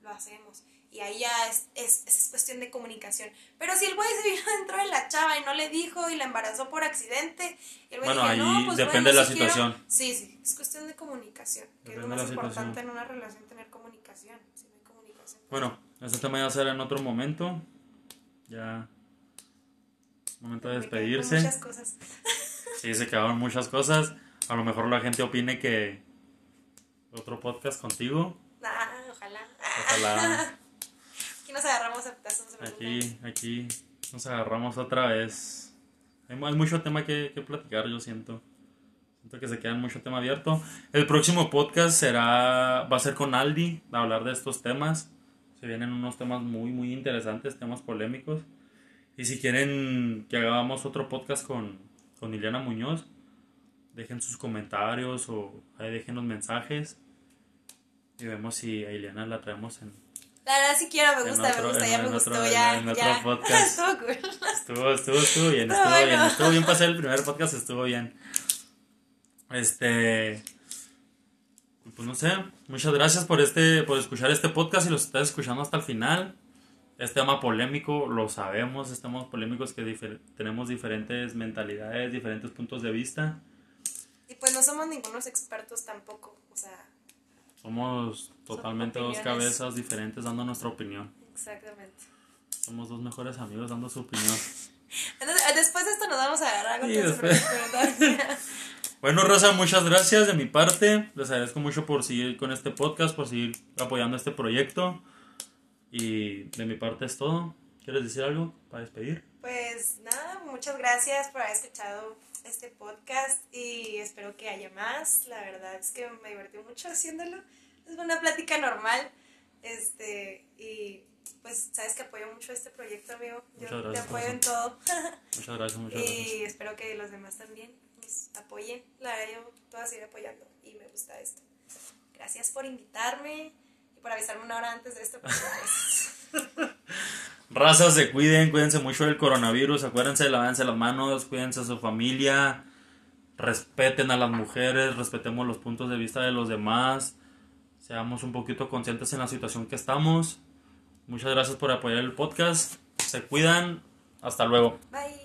lo hacemos. Y ahí ya es, es, es cuestión de comunicación. Pero si el güey se vino dentro de la chava y no le dijo y la embarazó por accidente, el güey Bueno, dije, no, ahí pues depende bueno, de la sí quiero". situación. Sí, sí, es cuestión de comunicación. Que es lo más importante situación. en una relación, tener comunicación. Si no hay comunicación. pues, Bueno, este tema ya será en otro momento. Ya... Momento de despedirse. Muchas cosas. [laughs] Sí, se quedaron muchas cosas. A lo mejor la gente opine que otro podcast contigo. Ah, ojalá. Ojalá Aquí nos agarramos a una- aquí, aquí nos agarramos otra vez. Hay, hay mucho tema que, que platicar, yo siento. Siento que se queda mucho tema abierto. El próximo podcast será, va a ser con Aldi, a hablar de estos temas. Se vienen unos temas muy, muy interesantes, temas polémicos. Y si quieren que hagamos otro podcast con, con Ileana Muñoz, dejen sus comentarios o ahí dejen los mensajes. Y vemos si a Ileana la traemos en, La verdad sí quiero, me gusta, otro- me gusta, en- ya en me otro- gustó, en- ya, en otro ya. podcast. [laughs] Estuvo cool. Estuvo, estuvo, estuvo bien, Estuvo estuvo bien, bueno. estuvo bien pasar el primer podcast, estuvo bien. Este, pues no sé, muchas gracias por este, por escuchar este podcast y los estás escuchando hasta el final. Es tema polémico, lo sabemos, es tema polémico, es que difer- tenemos diferentes mentalidades, diferentes puntos de vista. Y pues no somos ningunos expertos tampoco, o sea, Somos totalmente dos cabezas diferentes dando nuestra opinión. exactamente. Somos dos mejores amigos dando su opinión. [laughs] Entonces, después de esto nos vamos a agarrar con. [laughs] Bueno, Rosa, muchas gracias de mi parte. Les agradezco mucho por seguir con este podcast, por seguir apoyando este proyecto. Y de mi parte es todo. ¿Quieres decir algo para despedir? Pues nada, muchas gracias por haber escuchado este podcast y espero que haya más. La verdad es que me divertí mucho haciéndolo. Es una plática normal. Este, y pues sabes que apoyo mucho este proyecto, amigo. Yo te apoyo en todo. Muchas gracias, muchas [laughs] gracias. y espero que los demás también. Mis apoyen. La verdad, yo toda seguir apoyando y me gusta esto. Gracias por invitarme por avisarme una hora antes de [laughs] esto. Razas, se cuiden, cuídense mucho del coronavirus, acuérdense de lavarse las manos, cuídense a su familia, respeten a las mujeres, respetemos los puntos de vista de los demás, seamos un poquito conscientes en la situación que estamos. Muchas gracias por apoyar el podcast, se cuidan, hasta luego. Bye.